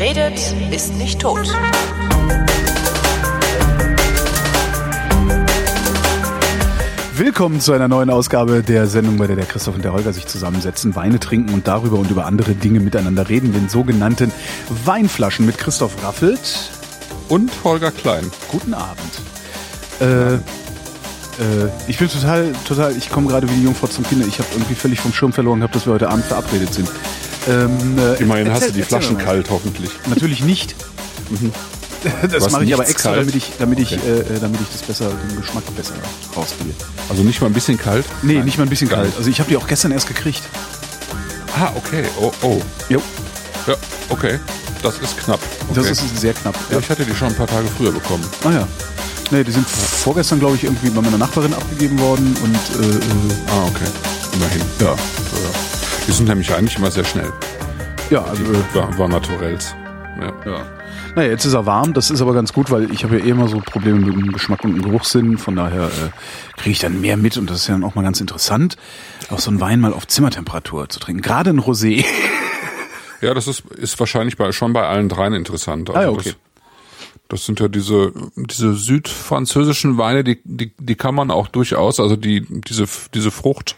Wer redet, ist nicht tot. Willkommen zu einer neuen Ausgabe der Sendung, bei der der Christoph und der Holger sich zusammensetzen, Weine trinken und darüber und über andere Dinge miteinander reden, den sogenannten Weinflaschen mit Christoph Raffelt und Holger Klein. Guten Abend. Äh, äh, ich bin total, total, ich komme gerade wie die Jungfrau zum Kinder. Ich habe irgendwie völlig vom Schirm verloren gehabt, dass wir heute Abend verabredet sind. Ähm, äh, Immerhin erzähl, hast du die Flaschen kalt, hoffentlich. Natürlich nicht. Mhm. Das mache ich aber extra, kalt? damit ich, damit ich, okay. äh, damit ich das besser, den Geschmack besser rauskriege. Also nicht mal ein bisschen kalt? Nee, Nein. nicht mal ein bisschen kalt. Also ich habe die auch gestern erst gekriegt. Ah, okay. Oh, oh. Jo. Ja, okay. Das ist knapp. Okay. Das ist sehr knapp. Ja, ich hatte die schon ein paar Tage früher bekommen. Ah ja. Nee, die sind vorgestern, glaube ich, irgendwie bei meiner Nachbarin abgegeben worden und äh, äh Ah, okay. Immerhin. Ja. Die sind nämlich eigentlich immer sehr schnell. Ja, also. Die war, war Naturells. Ja. ja. Naja, jetzt ist er warm, das ist aber ganz gut, weil ich habe ja eh immer so Probleme mit dem Geschmack und dem Geruchssinn. Von daher äh, kriege ich dann mehr mit und das ist ja dann auch mal ganz interessant, auch so einen Wein mal auf Zimmertemperatur zu trinken. Gerade ein Rosé. Ja, das ist, ist wahrscheinlich bei, schon bei allen dreien interessant. Also ah, okay. Das, das sind ja diese, diese südfranzösischen Weine, die, die, die kann man auch durchaus, also die, diese, diese Frucht,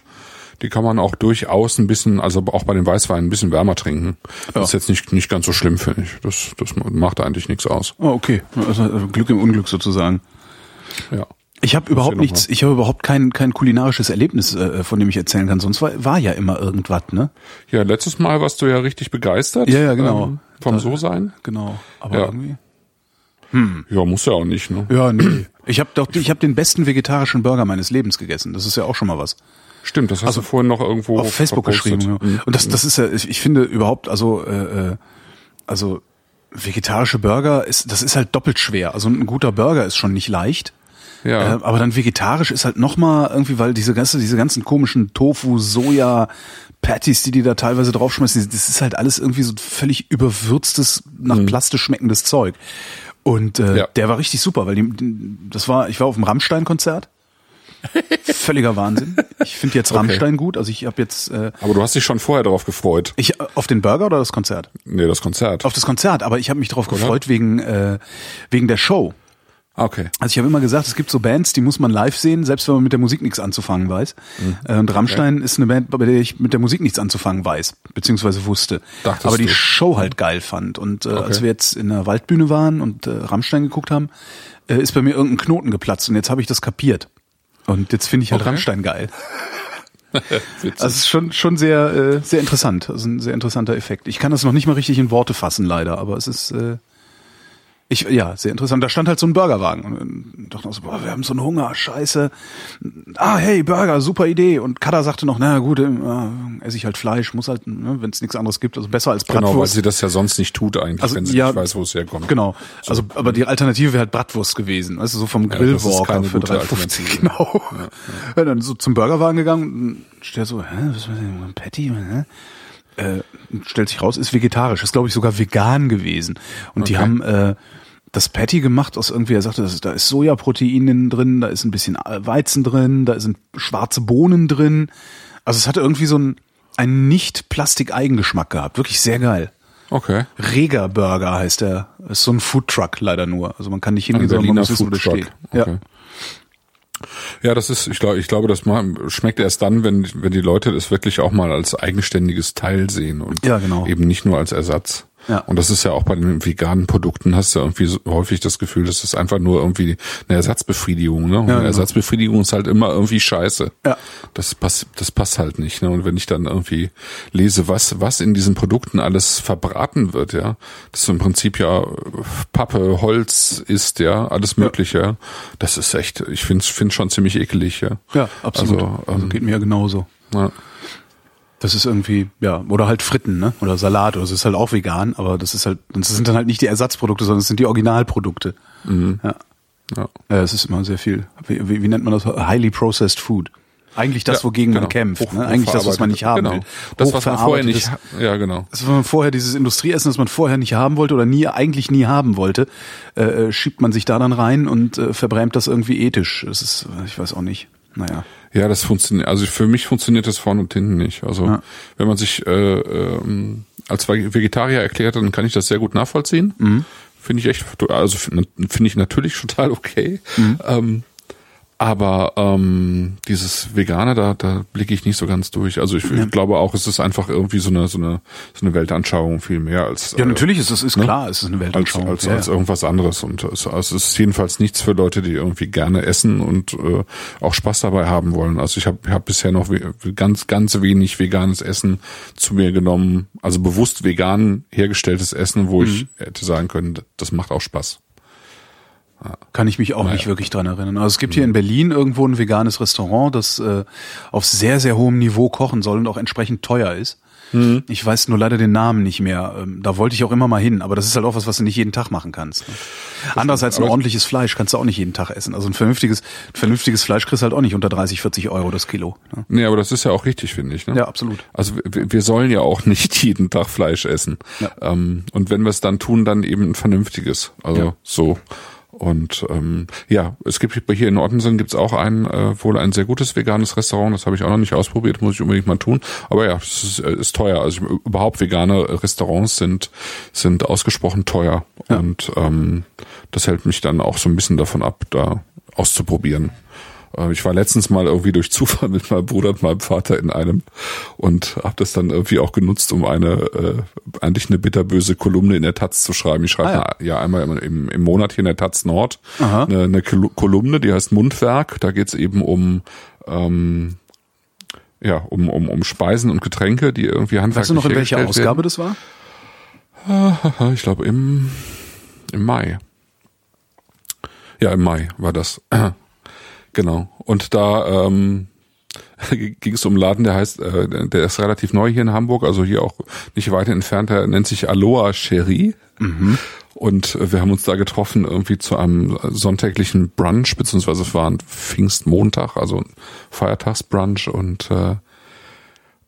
die kann man auch durchaus ein bisschen, also auch bei den Weißweinen ein bisschen wärmer trinken. Ja. Das ist jetzt nicht, nicht ganz so schlimm, finde ich. Das, das macht eigentlich nichts aus. Oh, okay. Also, also Glück im Unglück sozusagen. Ja. Ich habe überhaupt nichts, ich habe überhaupt kein, kein kulinarisches Erlebnis, äh, von dem ich erzählen kann. Sonst war, war ja immer irgendwas, ne? Ja, letztes Mal warst du ja richtig begeistert. Ja, ja, genau. Ähm, vom So-Sein. Genau. Aber ja. irgendwie. Hm. Ja, muss ja auch nicht, ne? Ja, nee. Ich habe doch, ich habe den besten vegetarischen Burger meines Lebens gegessen. Das ist ja auch schon mal was. Stimmt, das hast also, du vorhin noch irgendwo auf Facebook verpostet. geschrieben. Ja. Mhm. Und das, das ist ja, ich, ich finde überhaupt, also, äh, äh, also vegetarische Burger ist, das ist halt doppelt schwer. Also ein guter Burger ist schon nicht leicht. Ja. Äh, aber dann vegetarisch ist halt nochmal irgendwie, weil diese ganze, diese ganzen komischen Tofu, Soja, Patties, die die da teilweise draufschmeißen, das ist halt alles irgendwie so völlig überwürztes, nach mhm. Plaste schmeckendes Zeug. Und äh, ja. der war richtig super, weil die, das war, ich war auf dem Rammstein-Konzert Völliger Wahnsinn. Ich finde jetzt Rammstein okay. gut. Also ich habe jetzt. Äh, aber du hast dich schon vorher darauf gefreut. Ich auf den Burger oder das Konzert? Nee, das Konzert. Auf das Konzert. Aber ich habe mich darauf gefreut wegen äh, wegen der Show. Okay. Also ich habe immer gesagt, es gibt so Bands, die muss man live sehen, selbst wenn man mit der Musik nichts anzufangen weiß. Mhm. Und Rammstein okay. ist eine Band, bei der ich mit der Musik nichts anzufangen weiß, beziehungsweise wusste. Dachtest aber die du? Show halt geil fand. Und äh, okay. als wir jetzt in der Waldbühne waren und äh, Rammstein geguckt haben, äh, ist bei mir irgendein Knoten geplatzt und jetzt habe ich das kapiert. Und jetzt finde ich halt okay. Rammstein geil. also es ist schon schon sehr äh, sehr interessant, also ein sehr interessanter Effekt. Ich kann das noch nicht mal richtig in Worte fassen leider, aber es ist äh, ich, ja, sehr interessant. Da stand halt so ein Burgerwagen und dachte auch so, boah, wir haben so einen Hunger, scheiße. Ah, hey, Burger, super Idee. Und Kada sagte noch, na gut, äh, esse ich halt Fleisch, muss halt, ne, wenn es nichts anderes gibt, also besser als Bratwurst. Genau, weil sie das ja sonst nicht tut eigentlich, also, wenn sie ja, nicht weiß, wo es herkommt. Genau. So. Also, aber die Alternative wäre halt Bratwurst gewesen, weißt du, so vom Grillwalker ja, für 3,50. Genau. Ja, ja. dann so zum Burgerwagen gegangen, steht so, hä, was ist denn, Patty, hä? Äh, stellt sich raus, ist vegetarisch, ist glaube ich sogar vegan gewesen. Und okay. die haben äh, das Patty gemacht aus irgendwie, er sagte, da ist Sojaprotein drin, da ist ein bisschen Weizen drin, da sind schwarze Bohnen drin. Also es hatte irgendwie so einen, einen nicht Plastik-Eigengeschmack gehabt. Wirklich sehr geil. Okay. Reger Burger heißt der. Ist so ein Foodtruck leider nur. Also man kann nicht hingehen, sondern man muss wissen, wo das steht. Okay. Ja. Ja, das ist, ich glaube, ich glaube, das schmeckt erst dann, wenn, wenn die Leute das wirklich auch mal als eigenständiges Teil sehen und ja, genau. eben nicht nur als Ersatz. Ja. Und das ist ja auch bei den veganen Produkten, hast du irgendwie so häufig das Gefühl, das ist einfach nur irgendwie eine Ersatzbefriedigung. Ne? Und ja, eine genau. Ersatzbefriedigung ist halt immer irgendwie scheiße. Ja. Das passt, das passt halt nicht. Ne? Und wenn ich dann irgendwie lese, was, was in diesen Produkten alles verbraten wird, ja, das im Prinzip ja Pappe, Holz ist, ja, alles Mögliche, ja. das ist echt, ich finde es schon ziemlich ekelig, ja. Ja, absolut. Also, ähm, also geht mir ja genauso. Ja. Das ist irgendwie, ja, oder halt Fritten, ne? Oder Salat, oder es ist halt auch vegan, aber das ist halt, das sind dann halt nicht die Ersatzprodukte, sondern es sind die Originalprodukte. Mhm. Ja. Ja. ja, es ist immer sehr viel. Wie, wie, wie nennt man das? Highly processed food. Eigentlich das, ja, wogegen genau. man kämpft. Ne? Eigentlich das, was man nicht haben genau. will. Das, was man vorher nicht, ja genau. Das, was man vorher, dieses Industrieessen, das man vorher nicht haben wollte oder nie, eigentlich nie haben wollte, äh, äh schiebt man sich da dann rein und äh, verbrämt das irgendwie ethisch. Das ist, ich weiß auch nicht. Naja. Ja, das funktioniert. Also für mich funktioniert das vorne und hinten nicht. Also ja. wenn man sich, äh, ähm, als Vegetarier erklärt, dann kann ich das sehr gut nachvollziehen. Mhm. Finde ich echt, also finde ich natürlich total okay. Mhm. Ähm, aber ähm, dieses Vegane, da, da blicke ich nicht so ganz durch. Also ich, Ja. ich glaube auch, es ist einfach irgendwie so eine so eine so eine Weltanschauung viel mehr als Ja, äh, natürlich ist es ist ne? klar, es ist eine als, Weltanschauung. als, ja, als ja. irgendwas anderes. Und es, also es ist jedenfalls nichts für Leute, die irgendwie gerne essen und äh, auch Spaß dabei haben wollen. Also ich habe hab bisher noch ganz, ganz wenig veganes Essen zu mir genommen. Also bewusst vegan hergestelltes Essen, wo Mhm. ich hätte sagen können, das macht auch Spaß. Kann ich mich auch nicht wirklich dran erinnern. Also es gibt hier in Berlin irgendwo ein veganes Restaurant, das äh, auf sehr, sehr hohem Niveau kochen soll und auch entsprechend teuer ist. Ich weiß nur leider den Namen nicht mehr. Ähm, Da wollte ich auch immer mal hin, aber das ist halt auch was, was du nicht jeden Tag machen kannst. ne? Andererseits ein aber- ordentliches Fleisch kannst du auch nicht jeden Tag essen. Also ein vernünftiges, ein vernünftiges Fleisch kriegst du halt auch nicht unter 30, 40 Euro das Kilo. ne? Nee, aber das ist ja auch richtig, finde ich. Ne? Ja, absolut. Also wir, wir sollen ja auch nicht jeden Tag Fleisch essen. Ja. Ähm, und wenn wir es dann tun, dann eben ein vernünftiges. Also Ja. so. Und ähm, ja, es gibt hier in Ottensen gibt's auch ein äh, wohl ein sehr gutes veganes Restaurant. Das habe ich auch noch nicht ausprobiert, muss ich unbedingt mal tun. Aber ja, es ist, äh, ist teuer. Also ich, überhaupt vegane Restaurants sind sind ausgesprochen teuer. Ja. Und ähm, das hält mich dann auch so ein bisschen davon ab, da auszuprobieren. Äh, Ich war letztens mal irgendwie durch Zufall mit meinem Bruder und meinem Vater in einem und habe das dann irgendwie auch genutzt, um eine äh, eigentlich eine bitterböse Kolumne in der Taz zu schreiben. Ich schreibe Ah, ja. ja einmal im, im, Monat hier in der Taz Nord Aha. eine, eine Kol- Kolumne, die heißt Mundwerk. Da geht's eben um ähm, ja um, um, um Speisen und Getränke, die irgendwie handwerklich Weißt du noch, in welcher Ausgabe das war? werden. Ich glaube im im Mai. Ja, im Mai war das. Genau. Und da ähm, ging es um einen Laden, der heißt, äh, der ist relativ neu hier in Hamburg, also hier auch nicht weit entfernt, der nennt sich Aloha Cherie. Und äh, wir haben uns da getroffen irgendwie zu einem sonntäglichen Brunch, beziehungsweise es war ein Pfingstmontag, also ein Feiertagsbrunch und äh,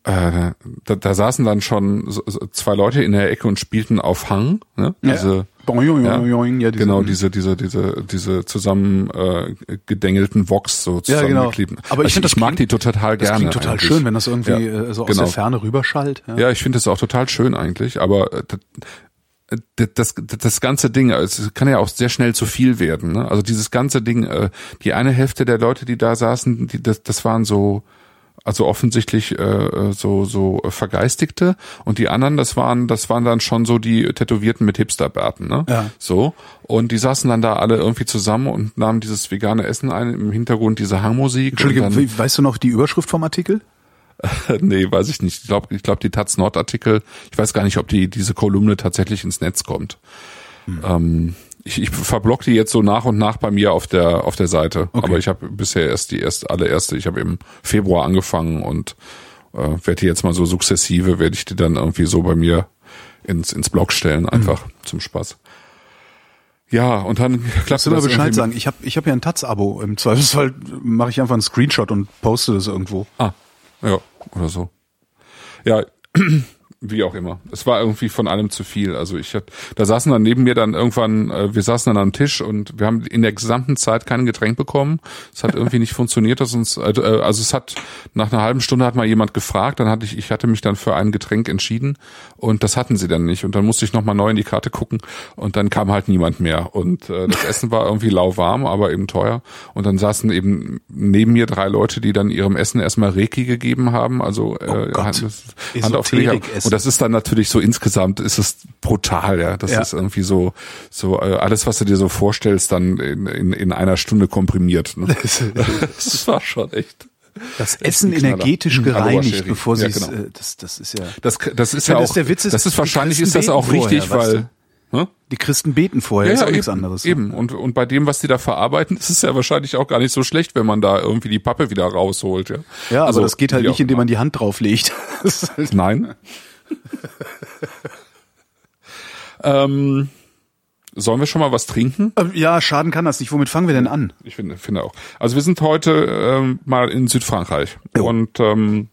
äh, da, da saßen dann schon so, so zwei Leute in der Ecke und spielten auf Hang, ne? Diese, ja, boing, boing, ja, diese- genau, diese, diese, diese, diese zusammen äh, gedängelten Vox so Ja, genau. Aber ich Also finde, das ich mag klingt- die total Das gerne. klingt total eigentlich. schön, wenn das irgendwie Ja, äh, so aus genau. der Ferne rüberschallt. Ja. Ja, ich finde das auch total schön eigentlich, aber äh, das, das, das ganze Ding, es kann ja auch sehr schnell zu viel werden. Ne? Also dieses ganze Ding, die eine Hälfte der Leute, die da saßen, die, das, das waren so, also offensichtlich äh, so so vergeistigte und die anderen, das waren das waren dann schon so die Tätowierten mit Hipsterbärten, ne? Ja. So und die saßen dann da alle irgendwie zusammen und nahmen dieses vegane Essen ein, im Hintergrund diese Hangmusik. Entschuldige, dann, weißt du noch die Überschrift vom Artikel? nee, weiß ich nicht. Ich glaube, ich glaub, die Taz Nord Artikel, ich weiß gar nicht, ob die diese Kolumne tatsächlich ins Netz kommt. Hm. Ähm, ich, ich verblock die jetzt so nach und nach bei mir auf der auf der Seite. Okay. Aber ich habe bisher erst die erste allererste. Ich habe im Februar angefangen und äh, werde die jetzt mal so sukzessive, werde ich die dann irgendwie so bei mir ins ins Blog stellen, einfach Hm. zum Spaß. Ja, und dann klappt du mal das Bescheid sagen? Ich habe ich hab ja ein Taz-Abo. Im Zweifelsfall mache ich einfach einen Screenshot und poste das irgendwo. Ah, ja, oder so. Ja, wie auch immer. Es war irgendwie von allem zu viel. Also ich hatte, da saßen dann neben mir dann irgendwann, äh, wir saßen dann am Tisch und wir haben in der gesamten Zeit kein Getränk bekommen. Es hat irgendwie nicht funktioniert, dass uns, äh, also es hat, nach einer halben Stunde hat mal jemand gefragt, dann hatte ich, ich hatte mich dann für ein Getränk entschieden und das hatten sie dann nicht und dann musste ich nochmal neu in die Karte gucken und dann kam halt niemand mehr und äh, das Essen war irgendwie lauwarm, aber eben teuer und dann saßen eben neben mir drei Leute, die dann ihrem Essen erstmal Reiki gegeben haben, also äh, Oh Gott. Hand, Hand aufgelegt haben. Und das ist dann natürlich so insgesamt ist es brutal, ja. Das Ja. ist irgendwie so so äh, alles, was du dir so vorstellst, dann in, in, in einer Stunde komprimiert. Ne? das war schon echt. Das Essen energetisch Hm, Aloha gereinigt, Sherry. bevor sie Ja, es, genau. äh, das, das ist ja. Das, das ist Ja, ja das auch, der Witz ist, das ist wahrscheinlich ist das auch richtig, vorher, weil Hä? Die Christen beten vorher, ist auch nichts eben, anderes. Eben. Und, und bei dem, was die da verarbeiten, ist es ja wahrscheinlich auch gar nicht so schlecht, wenn man da irgendwie die Pappe wieder rausholt. Ja, Ja, aber Also, das geht halt nicht, indem man die Hand drauflegt. Das halt Nein. ähm, sollen wir schon mal was trinken? Ähm, ja, schaden kann das nicht. Womit fangen wir denn an? Ich finde, finde auch. Also wir sind heute ähm, mal in Südfrankreich Jo. und ähm,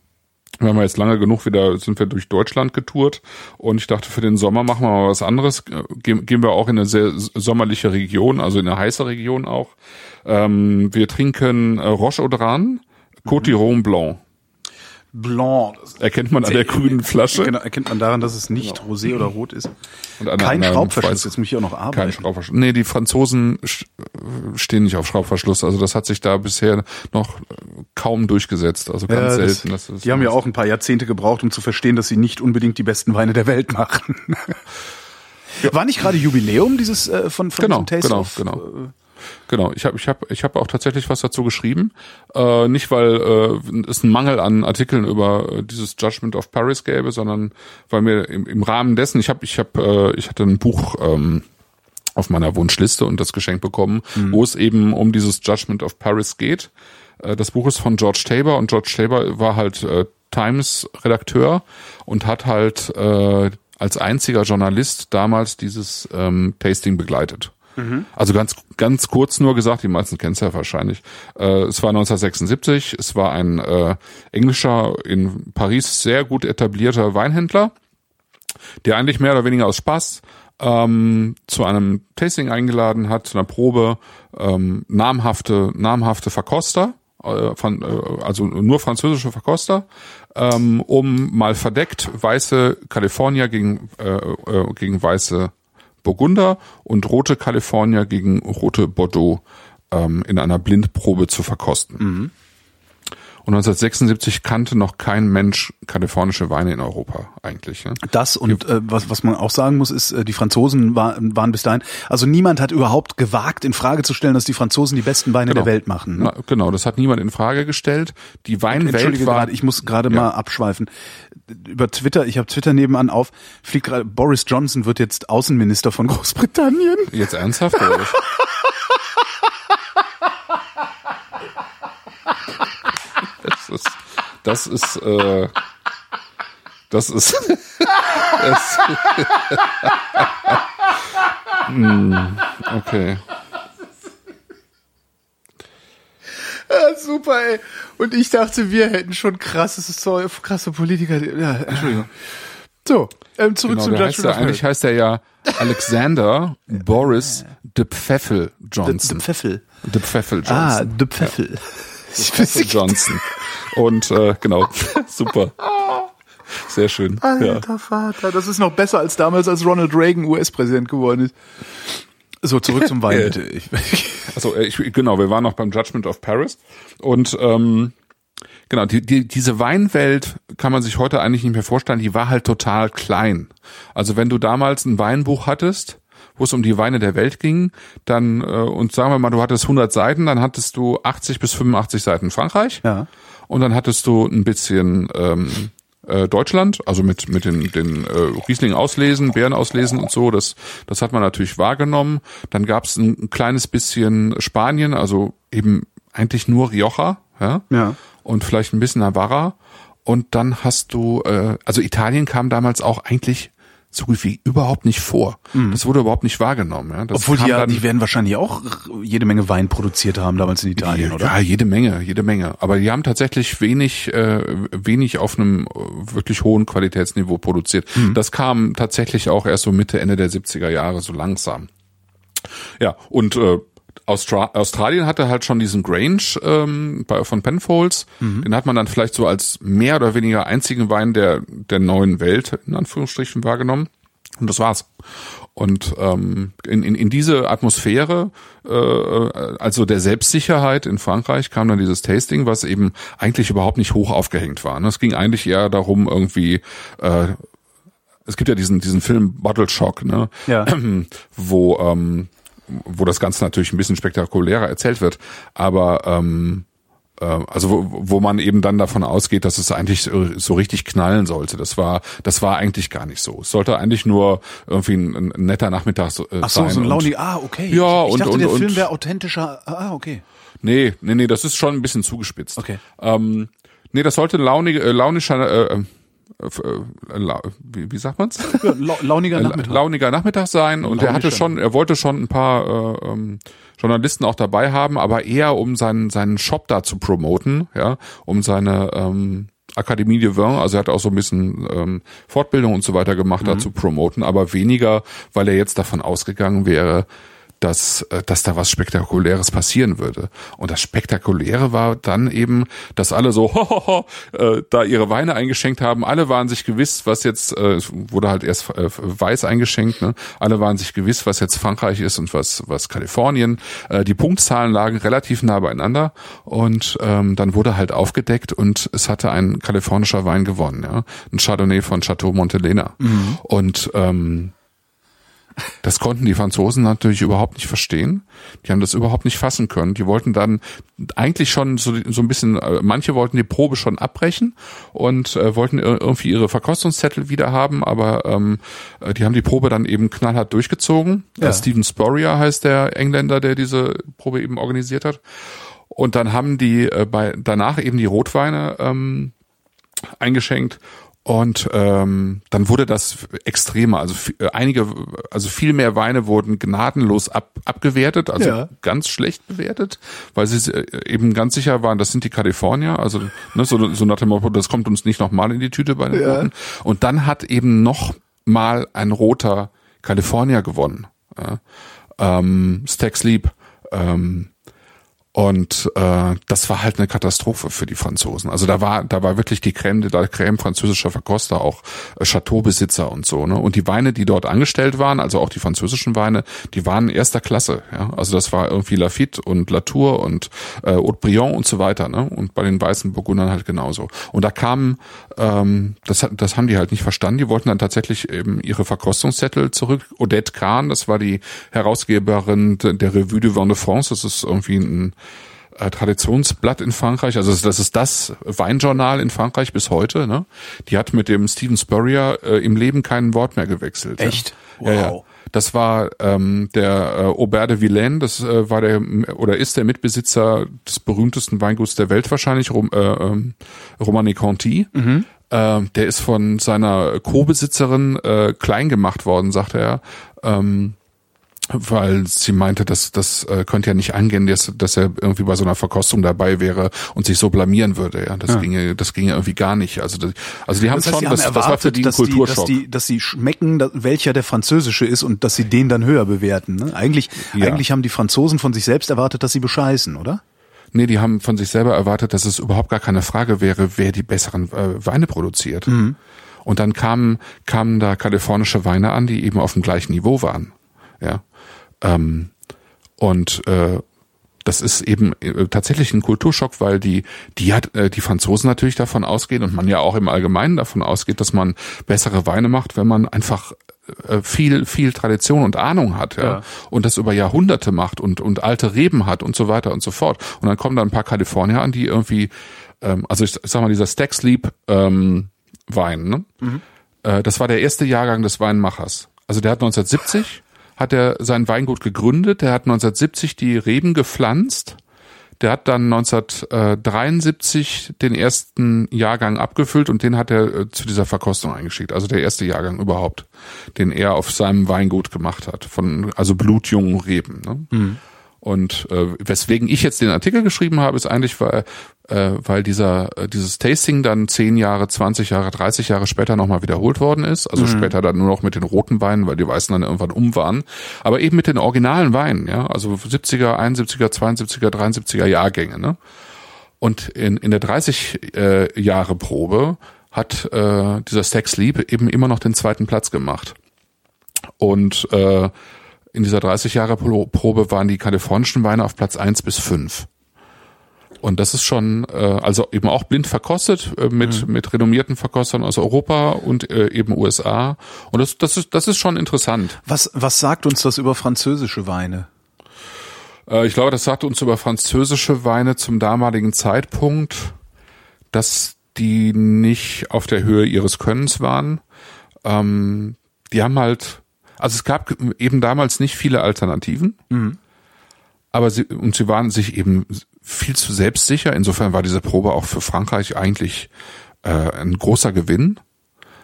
wir haben jetzt lange genug wieder, sind wir durch Deutschland getourt und ich dachte, für den Sommer machen wir mal was anderes. Äh, Gehen, gehen wir auch in eine sehr sommerliche Region, also in eine heiße Region auch. Ähm, wir trinken äh, Roche Audran, Côte d'Iron Blanc. Blanc. Erkennt man an der grünen Flasche. Genau, erkennt man daran, dass es nicht genau. rosé oder rot ist. Und Kein Schraubverschluss, jetzt muss ich auch noch arbeiten. Kein Schraubverschluss. Nee, die Franzosen stehen nicht auf Schraubverschluss. Also das hat sich da bisher noch kaum durchgesetzt. Also ganz ja, selten. Das, die haben ja auch ein paar Jahrzehnte gebraucht, um zu verstehen, dass sie nicht unbedingt die besten Weine der Welt machen. Ja. War nicht gerade Jubiläum dieses äh, von, von genau, Taste genau, of, genau. Äh, Genau, ich habe ich hab, ich hab auch tatsächlich was dazu geschrieben. Äh, nicht, weil äh, es einen Mangel an Artikeln über äh, dieses Judgment of Paris gäbe, sondern weil mir im, im Rahmen dessen, ich habe, ich hab, äh, ich hatte ein Buch ähm, auf meiner Wunschliste und das Geschenk bekommen, mhm. wo es eben um dieses Judgment of Paris geht. Äh, das Buch ist von George Tabor und George Tabor war halt äh, Times-Redakteur und hat halt äh, als einziger Journalist damals dieses ähm, Tasting begleitet. Mhm. Also ganz, ganz kurz nur gesagt, die meisten kennen es ja wahrscheinlich. Äh, es war 1976, es war ein äh, englischer, in Paris sehr gut etablierter Weinhändler, der eigentlich mehr oder weniger aus Spaß ähm, zu einem Tasting eingeladen hat, zu einer Probe, ähm, namhafte, namhafte Verkoster, äh, von, äh, also nur französische Verkoster, ähm, um mal verdeckt weiße California gegen, äh, äh, gegen weiße Burgunder und rote California gegen rote Bordeaux ähm, in einer Blindprobe zu verkosten. Mhm. Und 1976 kannte noch kein Mensch kalifornische Weine in Europa eigentlich. Ne? Das und äh, was, was man auch sagen muss, ist, äh, die Franzosen war, waren bis dahin, also niemand hat überhaupt gewagt, in Frage zu stellen, dass die Franzosen die besten Weine genau. der Welt machen. Ne? Na, genau, das hat niemand in Frage gestellt. Die Weinwelt war... Grad, ich muss gerade ja. mal abschweifen. Über Twitter, ich habe Twitter nebenan auf, fliegt gerade, Boris Johnson wird jetzt Außenminister von Großbritannien. Jetzt ernsthaft? Oder? ist, das ist, äh, das ist, das, hm, okay. Ja, super, ey. Und ich dachte, wir hätten schon krasses, so krasse Politiker. Ja, Entschuldigung. So, ähm, zurück genau, zum Judge heißt Eigentlich heißt er ja Alexander Boris de Pfeffel Johnson. De Pfeffel. De Pfeffel Johnson. Ah, de Pfeffel. Ja. De Pfeffel Johnson. Und äh, genau, super. Sehr schön. Alter ja. Vater, das ist noch besser als damals, als Ronald Reagan US-Präsident geworden ist. So, zurück zum Wein, bitte. Also, ich, genau, wir waren noch beim Judgment of Paris. Und ähm, genau, die, die, diese Weinwelt kann man sich heute eigentlich nicht mehr vorstellen, die war halt total klein. Also wenn du damals ein Weinbuch hattest, wo es um die Weine der Welt ging, dann äh, und sagen wir mal, du hattest 100 Seiten, dann hattest du 80 bis 85 Seiten Frankreich. Ja. Und dann hattest du ein bisschen ähm, äh, Deutschland, also mit mit den den äh, Riesling auslesen, Beeren auslesen und so. Das das hat man natürlich wahrgenommen. Dann gab es ein, ein kleines bisschen Spanien, also eben eigentlich nur Rioja, ja, ja. und vielleicht ein bisschen Navarra. Und dann hast du, äh, also Italien kam damals auch eigentlich so gut wie überhaupt nicht vor. Mhm. Das wurde überhaupt nicht wahrgenommen. Ja. Das Obwohl die, ja, die werden wahrscheinlich auch jede Menge Wein produziert haben damals in Italien, ja, oder? Ja, jede Menge, jede Menge. Aber die haben tatsächlich wenig, äh, wenig auf einem wirklich hohen Qualitätsniveau produziert. Mhm. Das kam tatsächlich auch erst so Mitte, Ende der 70er Jahre so langsam. Ja, und äh, Austra Australien hatte halt schon diesen Grange ähm, bei, von Penfolds. Mhm. Den hat man dann vielleicht so als mehr oder weniger einzigen Wein der, der neuen Welt, in Anführungsstrichen, wahrgenommen. Und das war's. Und ähm, in, in, in diese Atmosphäre, äh, also der Selbstsicherheit in Frankreich, kam dann dieses Tasting, was eben eigentlich überhaupt nicht hoch aufgehängt war. Es ging eigentlich eher darum, irgendwie äh, es gibt ja diesen diesen Film Bottle Shock, ne? Ja. wo ähm, wo das Ganze natürlich ein bisschen spektakulärer erzählt wird, aber ähm, äh, also wo, wo man eben dann davon ausgeht, dass es eigentlich so richtig knallen sollte. Das war, das war eigentlich gar nicht so. Es sollte eigentlich nur irgendwie ein, ein netter Nachmittag äh, Ach so, sein. so ein launig, ah, okay. Ja, ich, und, dachte, und, der und, Film wäre authentischer. Ah, okay. Nee, nee, nee, das ist schon ein bisschen zugespitzt. Okay. Ähm, nee, das sollte launig, äh, launischer, äh, äh, wie, wie sagt man's? Ja, launiger äh, Nachmittag. Launiger Nachmittag sein und er hatte schon, er wollte schon ein paar äh, ähm, Journalisten auch dabei haben, aber eher um seinen seinen Shop da zu promoten, ja, um seine ähm, Akademie de Vin, also er hat auch so ein bisschen ähm, Fortbildung und so weiter gemacht, mhm. da zu promoten, aber weniger, weil er jetzt davon ausgegangen wäre, dass, äh, dass da was Spektakuläres passieren würde. Und das Spektakuläre war dann eben, dass alle so ho, ho, ho, äh, da ihre Weine eingeschenkt haben. Alle waren sich gewiss, was jetzt, äh, wurde halt erst äh, weiß eingeschenkt, ne? alle waren sich gewiss, was jetzt Frankreich ist und was, was Kalifornien. Äh, die Punktzahlen lagen relativ nah beieinander und ähm, dann wurde halt aufgedeckt und es hatte ein kalifornischer Wein gewonnen, ja. Ein Chardonnay von Chateau Montelena. Mhm. Und ähm, das konnten die Franzosen natürlich überhaupt nicht verstehen. Die haben das überhaupt nicht fassen können. Die wollten dann eigentlich schon so, so ein bisschen, äh, manche wollten die Probe schon abbrechen und äh, wollten irgendwie ihre Verkostungszettel wieder haben, aber ähm, äh, die haben die Probe dann eben knallhart durchgezogen. Ja. Äh, Stephen Spurrier heißt der Engländer, der diese Probe eben organisiert hat. Und dann haben die äh, bei danach eben die Rotweine ähm, eingeschenkt und ähm, dann wurde das extremer. Also äh, einige, also viel mehr Weine wurden gnadenlos ab, abgewertet, also ja. ganz schlecht bewertet, weil sie äh, eben ganz sicher waren, das sind die Kalifornier. Also ne, so, so nach dem Motto, das kommt uns nicht nochmal in die Tüte bei den ja. Roten. Und dann hat eben noch mal ein roter Kalifornier gewonnen. Ja. Ähm, Stack Sleep. Ähm, und äh, das war halt eine Katastrophe für die Franzosen. Also da war, da war wirklich die Crème de la Crème französischer Verkoster, auch äh, Chateaubesitzer und so. Ne? Und die Weine, die dort angestellt waren, also auch die französischen Weine, die waren erster Klasse. Ja? Also das war irgendwie Lafitte und Latour und äh, Haute-Briand und so weiter. Ne? Und bei den weißen Burgundern halt genauso. Und da kamen, ähm, das, das haben die halt nicht verstanden. Die wollten dann tatsächlich eben ihre Verkostungszettel zurück. Odette Kahn, das war die Herausgeberin der Revue de Vin de France. Das ist irgendwie ein Traditionsblatt in Frankreich, also das ist das Weinjournal in Frankreich bis heute. Ne? Die hat mit dem Steven Spurrier äh, im Leben kein Wort mehr gewechselt. Echt? Ja. Wow. Ja, ja. Das war ähm, der äh, Aubert de Villaine, das äh, war der oder ist der Mitbesitzer des berühmtesten Weinguts der Welt wahrscheinlich, Rom, äh, ähm, Romani Conti. Mhm. Äh, der ist von seiner Co-Besitzerin äh, klein gemacht worden, sagte er. Ähm, weil sie meinte, dass das äh, könnte ja nicht angehen, dass, dass er irgendwie bei so einer Verkostung dabei wäre und sich so blamieren würde. Ja, das ja. ginge, das ginge irgendwie gar nicht. Also, das, also die haben das heißt, schon, haben das, erwartet, das war für die ein Kulturschock. Die, dass, die, dass sie schmecken, welcher der französische ist und dass sie den dann höher bewerten. Ne? Eigentlich, ja. eigentlich haben die Franzosen von sich selbst erwartet, dass sie bescheißen, oder? Nee, die haben von sich selber erwartet, dass es überhaupt gar keine Frage wäre, wer die besseren äh, Weine produziert. Mhm. Und dann kamen, kamen da kalifornische Weine an, die eben auf dem gleichen Niveau waren. Ja. Ähm, und äh, das ist eben äh, tatsächlich ein Kulturschock, weil die die hat äh, die Franzosen natürlich davon ausgehen und man ja auch im Allgemeinen davon ausgeht, dass man bessere Weine macht, wenn man einfach äh, viel viel Tradition und Ahnung hat, ja, ja. und das über Jahrhunderte macht und und alte Reben hat und so weiter und so fort. Und dann kommen da ein paar Kalifornier an, die irgendwie, ähm, also ich sag mal dieser Stack Sleep ähm, Wein, ne? Mhm. Äh, das war der erste Jahrgang des Weinmachers. Also der hat 1970 hat er sein Weingut gegründet. Er hat 1970 die Reben gepflanzt. Der hat dann 1973 den ersten Jahrgang abgefüllt und den hat er äh, zu dieser Verkostung eingeschickt. Also der erste Jahrgang überhaupt, den er auf seinem Weingut gemacht hat. Von, also blutjungen Reben. Ne? Mhm. Und äh, weswegen ich jetzt den Artikel geschrieben habe, ist eigentlich, weil, äh, weil dieser äh, dieses Tasting dann zehn Jahre, 20 Jahre, 30 Jahre später nochmal wiederholt worden ist. Also mhm. später dann nur noch mit den roten Weinen, weil die weißen dann irgendwann um waren. Aber eben mit den originalen Weinen, ja, also 70er, 71er, 72er, 73er Jahrgänge. Ne? Und in, in der 30 äh, Jahre Probe hat äh, dieser Stack Sleep eben immer noch den zweiten Platz gemacht. Und äh, in dieser 30 Jahre Probe waren die kalifornischen Weine auf Platz eins bis fünf. Und das ist schon, äh, also eben auch blind verkostet äh, mit mhm. mit renommierten Verkostern aus Europa und äh, eben USA. Und das das ist das ist schon interessant. Was was sagt uns das über französische Weine? Äh, ich glaube, das sagt uns über französische Weine zum damaligen Zeitpunkt, dass die nicht auf der Höhe ihres Könnens waren. Ähm, die haben halt also es gab eben damals nicht viele Alternativen. Mhm. Aber sie, und sie waren sich eben viel zu selbstsicher. Insofern war diese Probe auch für Frankreich eigentlich äh, ein großer Gewinn,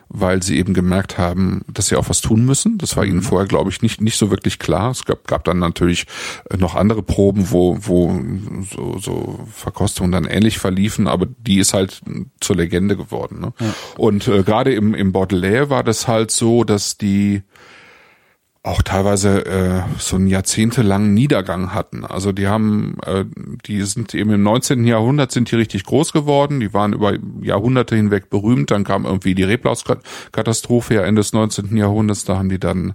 weil sie eben gemerkt haben, dass sie auch was tun müssen. Das war ihnen mhm. vorher, glaube ich, nicht, nicht so wirklich klar. Es gab, gab dann natürlich äh, noch andere Proben, wo, wo so, so Verkostungen dann ähnlich verliefen, aber die ist halt zur Legende geworden. Ne? Ja. Und äh, gerade im, im Baudelaire war das halt so, dass die auch teilweise äh, so einen jahrzehntelangen Niedergang hatten. Also die haben, äh, die sind eben im 19. Jahrhundert sind die richtig groß geworden. Die waren über Jahrhunderte hinweg berühmt. Dann kam irgendwie die Reblauskatastrophe ja Ende des 19. Jahrhunderts. Da haben die dann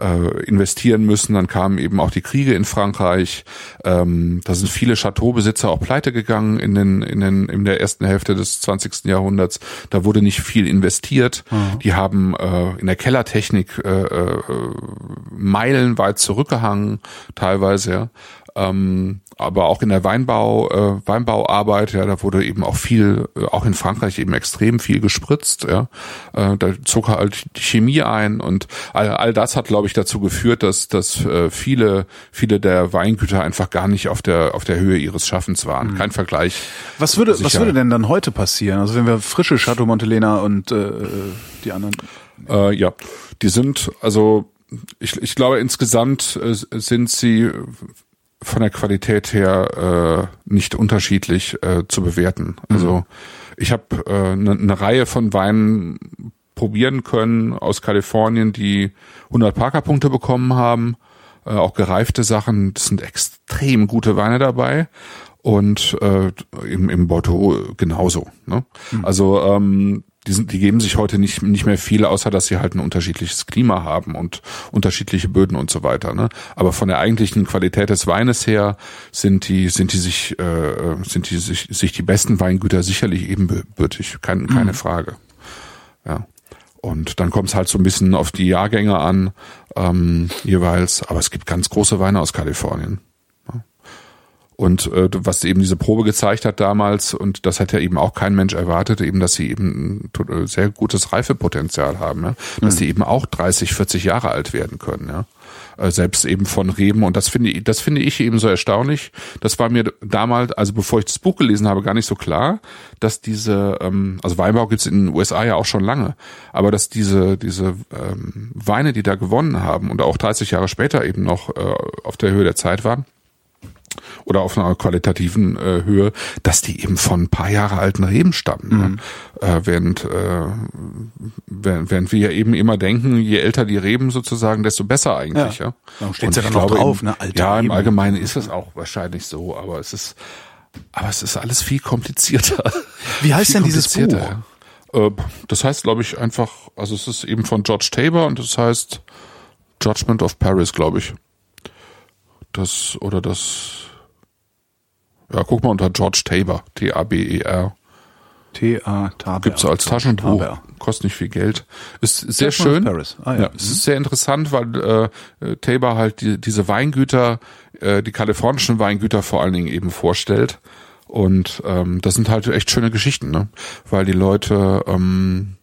äh, investieren müssen. Dann kamen eben auch die Kriege in Frankreich. Ähm, da sind viele Chateaubesitzer auch pleite gegangen in den, in den, in der ersten Hälfte des 20. Jahrhunderts. Da wurde nicht viel investiert. Mhm. Die haben äh, in der Kellertechnik äh, äh, meilenweit zurückgehangen, teilweise. Ja. Ähm, aber auch in der Weinbau, äh, Weinbauarbeit, ja, da wurde eben auch viel, äh, auch in Frankreich eben extrem viel gespritzt, ja. Äh, da zog halt die Chemie ein und all, all das hat, glaube ich, dazu geführt, dass, dass äh, viele, viele der Weingüter einfach gar nicht auf der, auf der Höhe ihres Schaffens waren. Mhm. Kein Vergleich. Was würde, sicher. was würde denn dann heute passieren? Also wenn wir frische Chateau Montelena und äh, die anderen. Äh, ja, die sind, also ich, ich glaube insgesamt äh, sind sie von der Qualität her äh, nicht unterschiedlich äh, zu bewerten. Mhm. Also ich habe eine äh, ne, ne Reihe von Weinen probieren können aus Kalifornien, die 100 Parker-Punkte bekommen haben, äh, auch gereifte Sachen. Das sind extrem gute Weine dabei und äh, im, im Bordeaux genauso. Ne? Mhm. Also ähm, die, sind, die geben sich heute nicht, nicht mehr viel, außer dass sie halt ein unterschiedliches Klima haben und unterschiedliche Böden und so weiter. Ne? Aber von der eigentlichen Qualität des Weines her sind die, sind die sich, äh, sind die sich, sich die besten Weingüter sicherlich ebenbürtig, kein, keine mhm. Frage. Ja. Und dann kommt es halt so ein bisschen auf die Jahrgänge an, ähm, jeweils. Aber es gibt ganz große Weine aus Kalifornien. Und äh, was eben diese Probe gezeigt hat damals, und das hat ja eben auch kein Mensch erwartet, eben, dass sie eben ein äh, sehr gutes Reifepotenzial haben, ja? dass mhm. sie eben auch 30, 40 Jahre alt werden können, ja. Äh, selbst eben von Reben. Und das finde ich, das finde ich eben so erstaunlich. Das war mir damals, also bevor ich das Buch gelesen habe, gar nicht so klar, dass diese, ähm, also Weinbau gibt's in den USA ja auch schon lange, aber dass diese, diese ähm, Weine, die da gewonnen haben und auch 30 Jahre später eben noch äh, auf der Höhe der Zeit waren, oder auf einer qualitativen äh, Höhe, dass die eben von ein paar Jahre alten Reben stammen. Ne? Mhm. Äh, während, äh, während, während wir ja eben immer denken, je älter die Reben sozusagen, desto besser eigentlich. Ja, ja. Darum steht's ja dann noch drauf, ne? Alte ja, Reben. im Allgemeinen ist es auch wahrscheinlich so, aber es ist, aber es ist alles viel komplizierter. Wie heißt denn dieses Buch? Äh, das heißt, glaube ich, einfach, also es ist eben von George Tabor und das heißt Judgment of Paris, glaube ich. Das oder das ja, guck mal unter George Tabor, T-A-B-E-R. T-A Taber. Gibt's als Taschenbuch. Taber. Kostet nicht viel Geld. Ist sehr schön. Paris. Ah, ja. ja. Es ist sehr interessant, weil äh, Tabor halt die, diese Weingüter, äh, die kalifornischen Weingüter vor allen Dingen eben vorstellt. Und ähm, das sind halt echt schöne Geschichten, ne? Weil die Leute ähm, äh,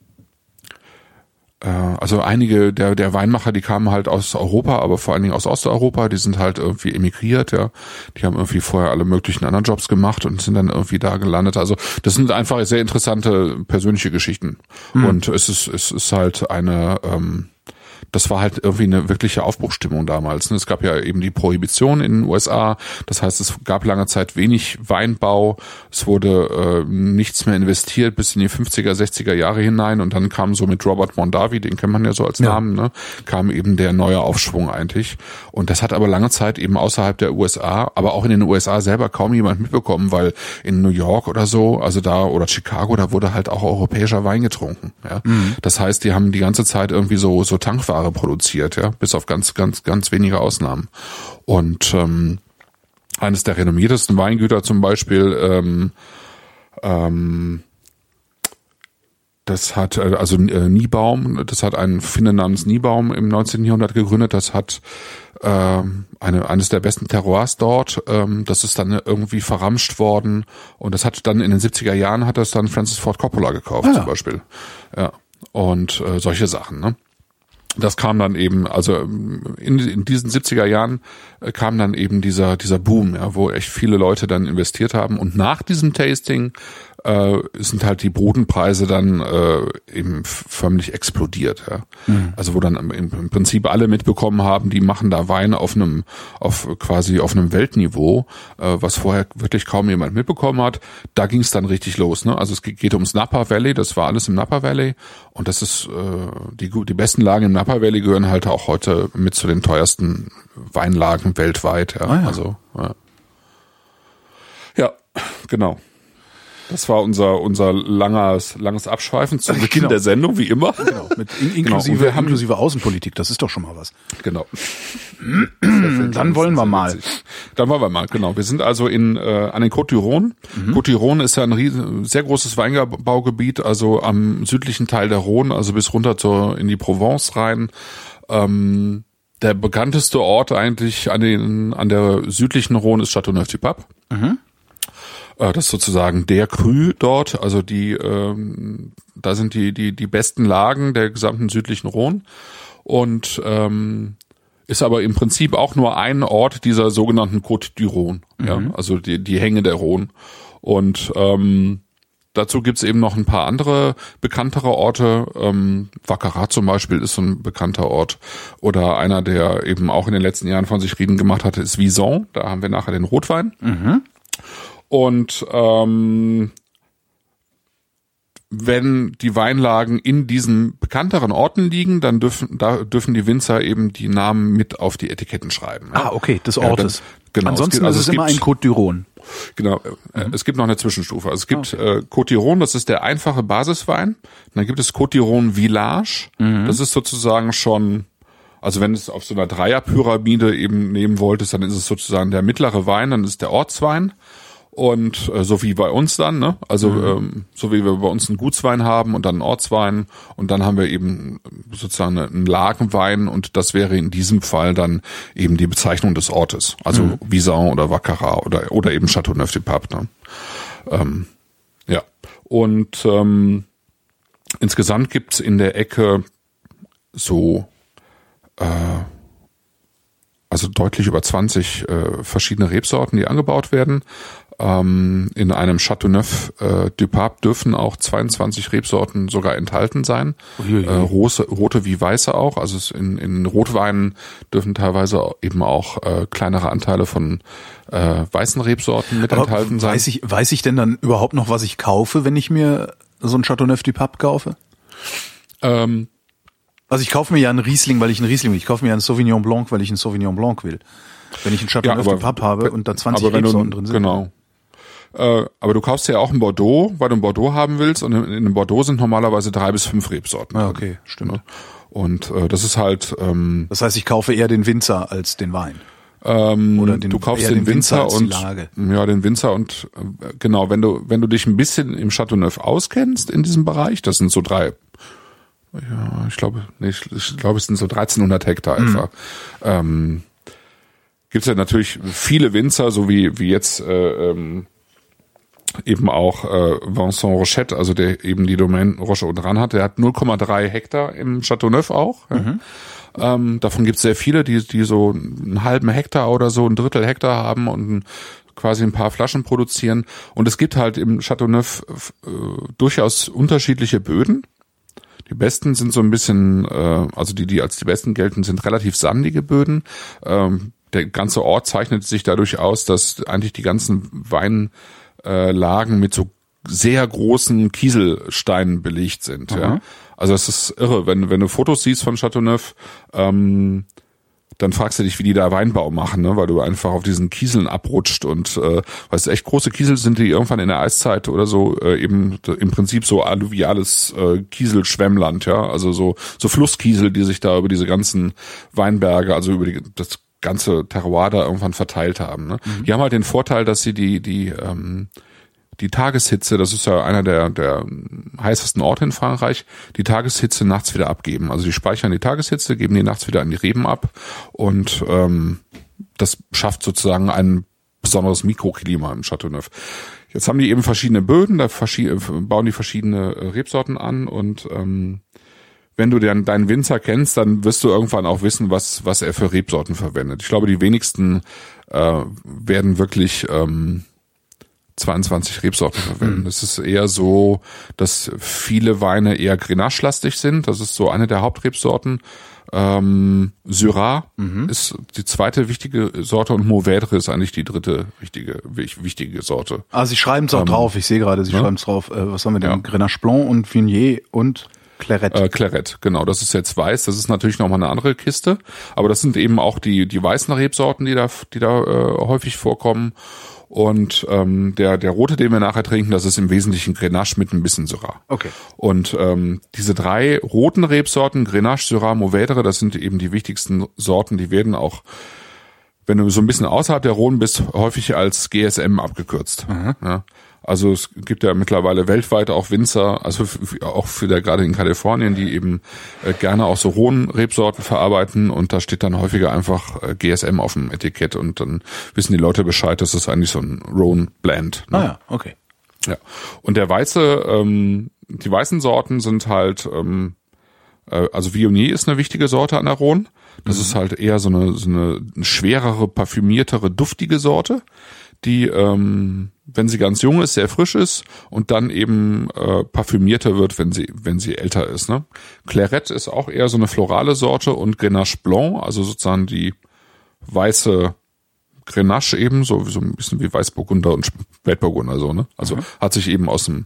also einige der, der Weinmacher, die kamen halt aus Europa, aber vor allen Dingen aus Osteuropa, die sind halt irgendwie emigriert, ja. Die haben irgendwie vorher alle möglichen anderen Jobs gemacht und sind dann irgendwie da gelandet. Also das sind einfach sehr interessante persönliche Geschichten. Mhm. Und es ist, es ist halt eine, ähm, das war halt irgendwie eine wirkliche Aufbruchstimmung damals. Ne? Es gab ja eben die Prohibition in den USA. Das heißt, es gab lange Zeit wenig Weinbau. Es wurde äh, nichts mehr investiert bis in die 50er, 60er Jahre hinein. Und dann kam so mit Robert Mondavi, den kennt man ja so als ja. Namen, ne? kam eben der neue Aufschwung eigentlich. Und das hat aber lange Zeit eben außerhalb der USA, aber auch in den USA selber kaum jemand mitbekommen, weil in New York oder so, also da oder Chicago, da wurde halt auch europäischer Wein getrunken. Ja? Mhm. Das heißt, die haben die ganze Zeit irgendwie so so Tankware Ware produziert, ja, bis auf ganz, ganz, ganz wenige Ausnahmen. Und ähm, eines der renommiertesten Weingüter zum Beispiel, ähm, ähm, das hat, äh, also äh, Niebaum, das hat ein Finne namens Niebaum im 19. Jahrhundert gegründet, das hat äh, eine, eines der besten Terroirs dort, ähm, das ist dann irgendwie verramscht worden und das hat dann in den 70er Jahren hat das dann Francis Ford Coppola gekauft ah, zum Beispiel. Ja. Und äh, solche Sachen, ne? Das kam dann eben, also in, in diesen 70er Jahren äh, kam dann eben dieser, dieser Boom, ja, wo echt viele Leute dann investiert haben. Und nach diesem Tasting äh, sind halt die Bodenpreise dann äh, eben förmlich explodiert. Ja. Mhm. Also wo dann im, im, Prinzip alle mitbekommen haben, die machen da Wein auf einem, auf quasi auf einem Weltniveau, äh, was vorher wirklich kaum jemand mitbekommen hat. Da ging es dann richtig los. Ne? Also es geht ums Napa Valley, das war alles im Napa Valley und das ist äh, die die besten Lagen im Napa Valley gehören halt auch heute mit zu den teuersten Weinlagen weltweit. Ja. Ah, ja. Also ja. ja, genau. Das war unser unser langes langes Abschweifen zum Beginn genau. der Sendung, wie immer. Genau, mit in, inklusive genau. inklusive Außenpolitik. Das ist doch schon mal was. Genau. Dann wollen wir mal. Dann wollen wir mal. Genau. Wir sind also in äh, an den Côte d'Iron. Mhm. Côte d'Iron ist ja ein riesen, sehr großes Weinbaugebiet, also am südlichen Teil der Rhone, also bis runter zur in die Provence rein. Ähm, der bekannteste Ort eigentlich an den an der südlichen Rhone ist Châteauneuf-du-Pape. Mhm. Äh, das ist sozusagen der Krü dort, also die, ähm, da sind die, die, die besten Lagen der gesamten südlichen Rhone und ähm, ist aber im Prinzip auch nur ein Ort dieser sogenannten Côte du Rhône, mhm. ja, also die, die Hänge der Rhone. Und ähm, dazu gibt's eben noch ein paar andere bekanntere Orte. Ähm, Vaccarat zum Beispiel ist so ein bekannter Ort. Oder einer, der eben auch in den letzten Jahren von sich reden gemacht hatte, ist Vison. Da haben wir nachher den Rotwein. Mhm. Und ähm, wenn die Weinlagen in diesen bekannteren Orten liegen, dann dürfen, da dürfen die Winzer eben die Namen mit auf die Etiketten schreiben. Ah, okay, des Ortes. Ja, dann, genau. Ansonsten es gibt, also ist es immer ein Côte d'Iron. Genau, äh, mhm. es gibt noch eine Zwischenstufe. Also es gibt okay. äh, Côte d'Iron, das ist der einfache Basiswein. dann gibt es Côte d'Iron Village. Mhm. Das ist sozusagen schon also wenn es auf so einer Dreierpyramide eben nehmen wolltest, dann ist es sozusagen der mittlere Wein, dann ist der Ortswein und äh, so wie bei uns dann, ne? Also mhm. ähm, so wie wir bei uns einen Gutswein haben und dann einen Ortswein und dann haben wir eben sozusagen einen Lagenwein und das wäre in diesem Fall dann eben die Bezeichnung des Ortes, also mhm. Visan oder Vaccarat oder oder eben Châteauneuf-du-Pape. Ne? Ähm, ja und ähm, insgesamt gibt's in der Ecke so äh, also deutlich über 20 äh, verschiedene Rebsorten, die angebaut werden. Ähm, in einem Chateauneuf äh, du Pape dürfen auch 22 Rebsorten sogar enthalten sein. Äh, rote, rote wie weiße auch. Also in, in Rotweinen dürfen teilweise eben auch äh, kleinere Anteile von äh, weißen Rebsorten mit Aber enthalten sein. Weiß ich, weiß ich denn dann überhaupt noch, was ich kaufe, wenn ich mir so ein Chateauneuf du Pape kaufe? Ähm, also ich kaufe mir ja einen Riesling, weil ich einen Riesling will. Ich kaufe mir ja einen Sauvignon Blanc, weil ich einen Sauvignon Blanc will. Wenn ich einen Chateauneuf ja, du Pape habe und da 20 Rebsorten drin sind. Genau. Äh, aber du kaufst ja auch ein Bordeaux, weil du ein Bordeaux haben willst und in, in einem Bordeaux sind normalerweise drei bis fünf Rebsorten. Ah, okay, stimmt. Ne? Und äh, das ist halt. Ähm, das heißt, ich kaufe eher den Winzer als den Wein. Ähm, Oder den, du kaufst den, den, Winzer, Winzer und ja den Winzer und äh, genau wenn du wenn du dich ein bisschen im Chateauneuf auskennst in diesem Bereich, das sind so drei ja, ich glaube, nee, ich, ich glaube, es sind so 1300 Hektar mhm. etwa. Ähm, Gibt es ja natürlich viele Winzer, so wie wie jetzt äh, ähm, eben auch äh, Vincent Rochette, also der eben die Domain Roche und Ran hat, der hat 0,3 Hektar im Châteauneuf auch. Mhm. Ähm, davon gibt es sehr viele, die, die so einen halben Hektar oder so, ein Drittel Hektar haben und quasi ein paar Flaschen produzieren. Und es gibt halt im Châteauneuf äh, durchaus unterschiedliche Böden. Die besten sind so ein bisschen, äh, also die, die als die besten gelten, sind relativ sandige Böden. Ähm, der ganze Ort zeichnet sich dadurch aus, dass eigentlich die ganzen Wein äh, Lagen mit so sehr großen Kieselsteinen belegt sind. Mhm. Ja? Also es ist irre, wenn, wenn du Fotos siehst von Chateauneuf, ähm, dann fragst du dich, wie die da Weinbau machen, ne? weil du einfach auf diesen Kieseln abrutscht und äh, weißt du, echt große Kiesel sind, die irgendwann in der Eiszeit oder so äh, eben im Prinzip so alluviales äh, Kieselschwemmland, ja, also so so Flusskiesel, die sich da über diese ganzen Weinberge, also über die, das ganze Terroir da irgendwann verteilt haben. Ne? Mhm. Die haben halt den Vorteil, dass sie die, die, ähm, die Tageshitze, das ist ja einer der, der heißesten Orte in Frankreich, die Tageshitze nachts wieder abgeben. Also die speichern die Tageshitze, geben die nachts wieder an die Reben ab und ähm, das schafft sozusagen ein besonderes Mikroklima im Chateauneuf. Jetzt haben die eben verschiedene Böden, da bauen die verschiedene äh, Rebsorten an und ähm, wenn du dann deinen Winzer kennst, dann wirst du irgendwann auch wissen, was, was er für Rebsorten verwendet. Ich glaube, die wenigsten äh, werden wirklich ähm, 22 Rebsorten verwenden. Es ist eher so, dass viele Weine eher Grenache-lastig sind. Das ist so eine der Hauptrebsorten. Ähm, Syrah ist die zweite wichtige Sorte und Mourvèdre ist eigentlich die dritte wichtige, wich- wichtige Sorte. Ah, Sie schreiben es auch drauf. Ich sehe gerade, Sie schreiben es drauf. Äh, was haben wir denn? Ja. Grenache Blanc und Viognier und Claret. Äh, Claret, genau. Das ist jetzt weiß. Das ist natürlich nochmal eine andere Kiste. Aber das sind eben auch die, die weißen Rebsorten, die da, die da äh, häufig vorkommen. Und ähm, der, der rote, den wir nachher trinken, das ist im Wesentlichen Grenache mit ein bisschen Syrah. Okay. Und ähm, diese drei roten Rebsorten, Grenache, Syrah, Mourvèdre, das sind eben die wichtigsten Sorten. Die werden auch, wenn du so ein bisschen außerhalb der Rhone bist, häufig als GSM abgekürzt. Ja. Also es gibt ja mittlerweile weltweit auch Winzer, also auch für der gerade in Kalifornien, die eben äh, gerne auch so hohen Rebsorten verarbeiten und da steht dann häufiger einfach äh, GSM auf dem Etikett und dann wissen die Leute Bescheid, dass das eigentlich so ein Rhone Blend. Ne? Ah ja, okay. Ja. Und der weiße, ähm, die weißen Sorten sind halt, ähm, äh, also Viognier ist eine wichtige Sorte an der Rhone. Das ist halt eher so eine, so eine schwerere, parfümiertere, duftige Sorte, die, ähm, wenn sie ganz jung ist, sehr frisch ist und dann eben äh, parfümierter wird, wenn sie, wenn sie älter ist. Ne? Claret ist auch eher so eine florale Sorte und Grenache Blanc, also sozusagen die weiße Grenache eben, so, so ein bisschen wie Weißburgunder und Spätburgunder so, ne? Also hat sich eben aus dem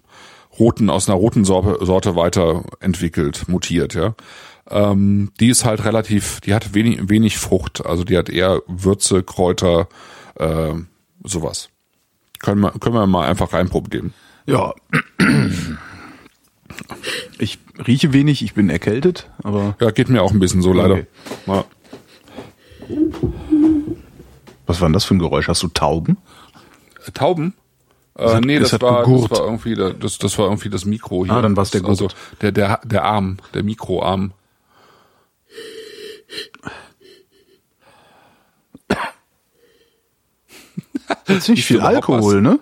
roten, aus einer roten Sorte, Sorte weiterentwickelt, mutiert, ja. Ähm, die ist halt relativ, die hat wenig, wenig Frucht, also die hat eher Würze, Kräuter, äh, sowas. Können wir, können wir mal einfach reinprobieren. Ja. Ich rieche wenig, ich bin erkältet, aber Ja, geht mir auch ein bisschen so leider. Okay. Ja. was war denn das für ein Geräusch? Hast du Tauben? Tauben? Es Äh, hat- nee, es das war, das war irgendwie das, das war irgendwie das Mikro hier. Ah, dann war's der Also Gurt. der, der, der Arm, der Mikroarm. Jetzt nicht viel Alkohol, ne?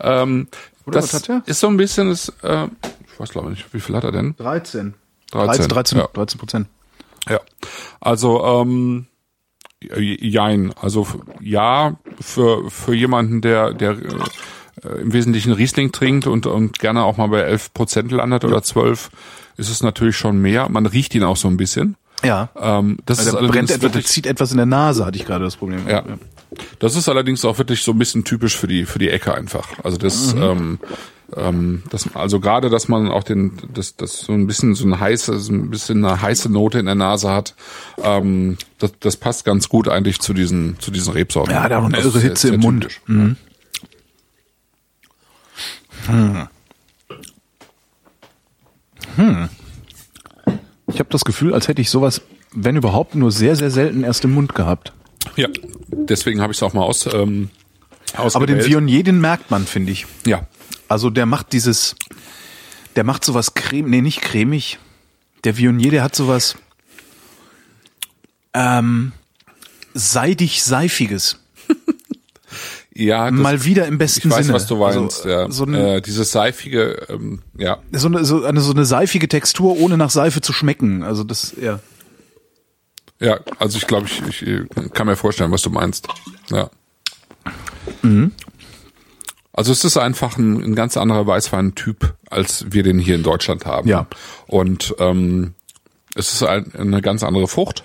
Ähm, Oder das was hat er? ist so ein bisschen, das, äh, ich weiß glaube nicht, wie viel hat er denn? 13. 13, 13, ja. 13 Prozent. Ja. Also, ähm, jein. Also, ja, für, für jemanden, der, der äh, im Wesentlichen Riesling trinkt und, und gerne auch mal bei 11 Prozent landet oder 12, ist es natürlich schon mehr. Man riecht ihn auch so ein bisschen. Ja. Ähm, das Also ist der brennt etwas, zieht etwas in der Nase, hatte ich gerade das Problem. ja. Das ist allerdings auch wirklich so ein bisschen typisch für die für die Ecke einfach. Also das, ähm, ähm, das also gerade, dass man auch den das das so ein bisschen so ein heiße so ein bisschen eine heiße Note in der Nase hat, ähm, das, das passt ganz gut eigentlich zu diesen zu diesen Rebsorten. Ja, hat auch eine irre sehr- Hitze sehr im Mund. typisch. Ich habe das Gefühl, als hätte ich sowas, wenn überhaupt, nur sehr, sehr selten erst im Mund gehabt. Ja, deswegen habe ich es auch mal aus ähm, Aber den. Viognier, den merkt man, finde ich. ja, Also der macht dieses, der macht sowas creme, nee, nicht cremig. Der Viognier, der hat sowas ähm, seidig-seifiges. ja, das, Mal wieder im besten ich weiß, Sinne. was du meinst. Also, ja. so, ein, äh, dieses seifige, ähm, ja, so, eine, so, eine, so eine seifige Textur, ohne nach Seife zu schmecken. Also das, ja. Ja, also ich glaube, ich, ich äh, kann mir vorstellen, was du meinst. Ja. Mhm. Also es ist einfach ein, ein ganz anderer Weißwein-Typ, als wir den hier in Deutschland haben. Ja. Und ähm, es ist ein, eine ganz andere Frucht.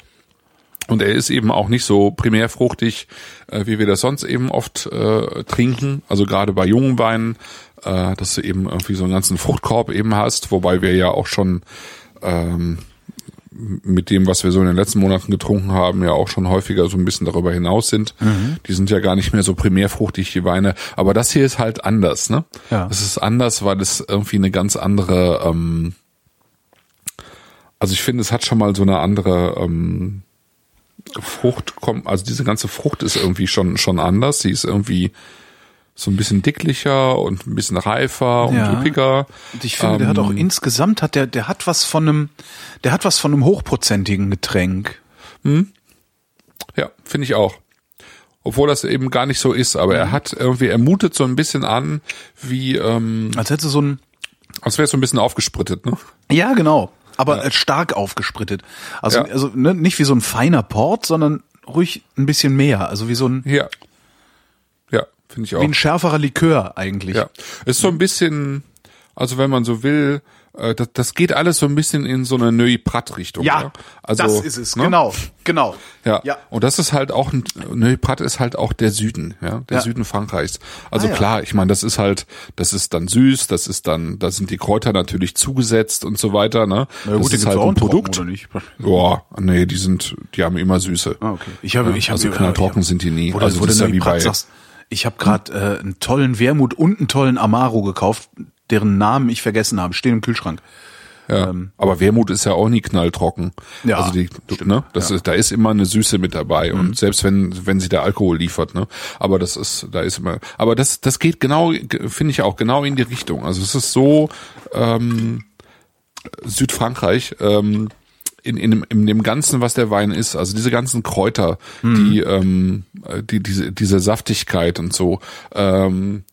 Und er ist eben auch nicht so primär fruchtig, äh, wie wir das sonst eben oft äh, trinken. Also gerade bei jungen Weinen, äh, dass du eben irgendwie so einen ganzen Fruchtkorb eben hast, wobei wir ja auch schon ähm, mit dem, was wir so in den letzten Monaten getrunken haben, ja auch schon häufiger so ein bisschen darüber hinaus sind. Die sind ja gar nicht mehr so primär fruchtig, die Weine. Aber das hier ist halt anders, ne? Ja. Es ist anders, weil es irgendwie eine ganz andere, ähm, also ich finde, es hat schon mal so eine andere ähm, Frucht, kommt, also diese ganze Frucht ist irgendwie schon, schon anders. Sie ist irgendwie so ein bisschen dicklicher und ein bisschen reifer und Ja. üppiger. Und ich finde, der hat auch Ähm, insgesamt hat der, der hat was von einem, der hat was von einem hochprozentigen Getränk. Ja, finde ich auch. Obwohl das eben gar nicht so ist, aber Mhm. er hat irgendwie, er mutet so ein bisschen an, wie, ähm, Als hätte so ein, als wäre es so ein bisschen aufgesprittet, ne? ja genau, aber äh, stark aufgesprittet. Also, Ja. also ne, nicht wie so ein feiner Port, sondern ruhig ein bisschen mehr. Also wie so ein, Ja. Finde ich auch. Wie ein schärferer Likör eigentlich. Ja, ist so ein bisschen, also wenn man so will, äh, das, das geht alles so ein bisschen in so eine Neuilly Prat Richtung. Ja, Also, das ist es, ne? genau, genau. Ja. Ja. Und das ist halt auch, ein- Neuilly Prat ist halt auch der Süden, ja, der Ja. Süden Frankreichs. Also Ah, klar, ich meine, das ist halt, das ist dann süß, das ist dann, da sind die Kräuter natürlich zugesetzt und so weiter, ne? Na das gut, die ist halt auch ein Produkt. Ja, nee, die sind, die haben immer Süße. Ah, okay. Ich habe, ich habe, also knalltrocken sind die nie. Du, also wo das ist ja wie bei, sagst, ich habe gerade äh, einen tollen Wermut und einen tollen Amaro gekauft, deren Namen ich vergessen habe, stehen im Kühlschrank. Ja. aber Wermut ist ja auch nie knalltrocken. ähm, Ja, also die, ne, das ist, da ist immer eine Süße mit dabei Mhm. und selbst wenn wenn sie der Alkohol liefert, ne, aber das ist, da ist immer, aber das das geht genau, finde ich auch genau in die Richtung. Also es ist so ähm, Südfrankreich. Ähm, in, in, dem, in dem Ganzen, was der Wein ist, also diese ganzen Kräuter, die, ähm, die, diese, diese Saftigkeit und so, ähm,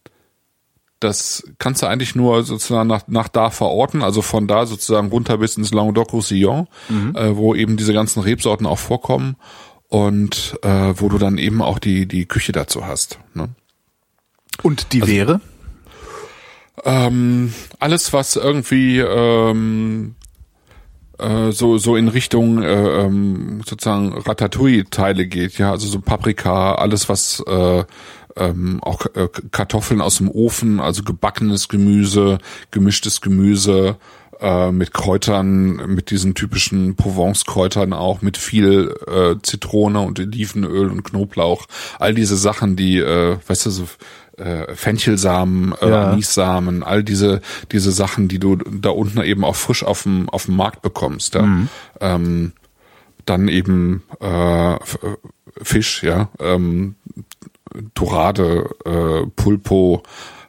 das kannst du eigentlich nur sozusagen nach, nach da verorten, also von da sozusagen runter bis ins Languedoc-Roussillon, äh, wo eben diese ganzen Rebsorten auch vorkommen und äh, wo du dann eben auch die, die Küche dazu hast. Ne? Und die wäre? Ähm, alles, was irgendwie ähm, äh, so so in Richtung äh, ähm, sozusagen Ratatouille-Teile geht, ja, also so Paprika, alles was äh, ähm, auch äh, Kartoffeln aus dem Ofen, also gebackenes Gemüse, gemischtes Gemüse äh, mit Kräutern, mit diesen typischen Provence-Kräutern auch, mit viel äh, Zitrone und Olivenöl und Knoblauch, all diese Sachen, die, äh, weißt du, so äh, Fenchelsamen, äh, Ja. Anissamen, all diese diese Sachen, die du da unten eben auch frisch auf dem auf dem Markt bekommst. Ja? Ähm, dann eben äh, äh, Fisch, ja, ähm, Dorade, äh, Pulpo,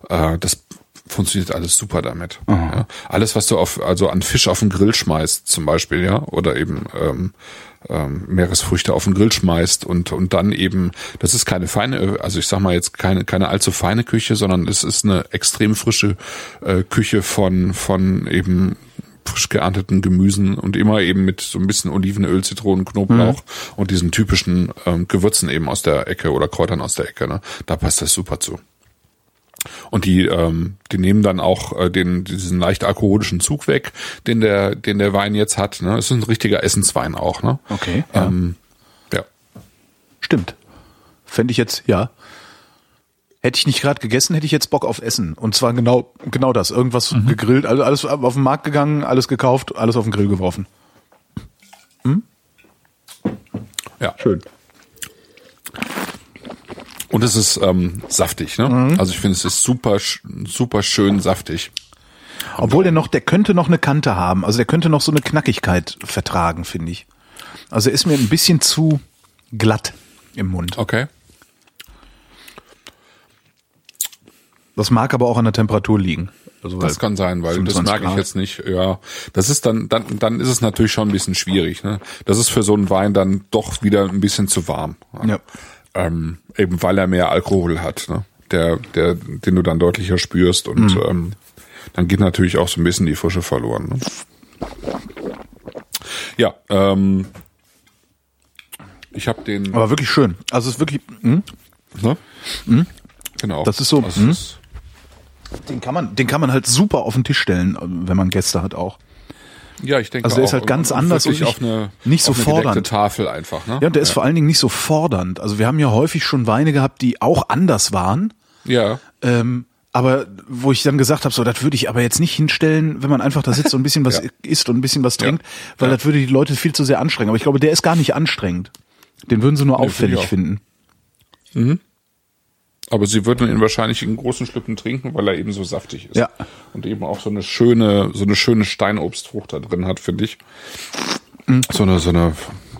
äh, das funktioniert alles super damit. Ja. Alles, was du auf, also an Fisch auf den Grill schmeißt, zum Beispiel, ja, oder eben ähm, ähm, Meeresfrüchte auf den Grill schmeißt und und dann eben, das ist keine feine, also ich sag mal jetzt keine keine allzu feine Küche, sondern es ist eine extrem frische äh, Küche von von eben frisch geernteten Gemüsen und immer eben mit so ein bisschen Olivenöl, Zitronen, Knoblauch und diesen typischen ähm, Gewürzen eben aus der Ecke oder Kräutern aus der Ecke. Ne? Da passt das super zu. Und die, ähm, die nehmen dann auch äh, den, diesen leicht alkoholischen Zug weg, den der, den der Wein jetzt hat. Ne? Es ist ein richtiger Essenswein auch. Ne? Okay. Ja. Ähm, ja. Stimmt. Fände ich jetzt, ja. Hätte ich nicht gerade gegessen, hätte ich jetzt Bock auf Essen. Und zwar genau, genau das. Irgendwas Mhm. gegrillt, also alles auf den Markt gegangen, alles gekauft, alles auf den Grill geworfen. Ja. Schön. Und es ist ähm, saftig. Ne? Mhm. Also ich finde, es ist super, super schön saftig. Obwohl der noch, der könnte noch eine Kante haben. Also der könnte noch so eine Knackigkeit vertragen, finde ich. Also er ist mir ein bisschen zu glatt im Mund. Okay. Das mag aber auch an der Temperatur liegen. Also Das kann sein, weil das 25 merke ich jetzt nicht. Ja, das ist dann, dann, dann ist es natürlich schon ein bisschen schwierig. Ne? Das ist für so einen Wein dann doch wieder ein bisschen zu warm. Ja. Ähm, eben weil er mehr Alkohol hat, ne? der, der, den du dann deutlicher spürst und ähm, dann geht natürlich auch so ein bisschen die Frische verloren. Ne? Ja, ähm, ich habe den, Aber wirklich schön. Also es ist wirklich, hm? ne? genau. Das ist so, Also hm? den kann man, den kann man halt super auf den Tisch stellen, wenn man Gäste hat auch. Ja, ich denke Also der auch, ist halt ganz und anders und auf eine, nicht so auf eine fordernd. Tafel einfach. Ne? Ja, und der ist vor allen Dingen nicht so fordernd. Also wir haben ja häufig schon Weine gehabt, die auch anders waren. ja. Ähm, aber wo ich dann gesagt habe, so, das würde ich aber jetzt nicht hinstellen, wenn man einfach da sitzt und ein bisschen was Ja. isst und ein bisschen was Ja. trinkt, weil Ja. das würde die Leute viel zu sehr anstrengen. Aber ich glaube, der ist gar nicht anstrengend. Den würden sie nur Nee, auffällig finde ich auch. Aber sie würden ihn wahrscheinlich in großen Schlücken trinken, weil er eben so saftig ist. Ja. Und eben auch so eine schöne, so eine schöne Steinobstfrucht da drin hat, finde ich. So eine, so eine,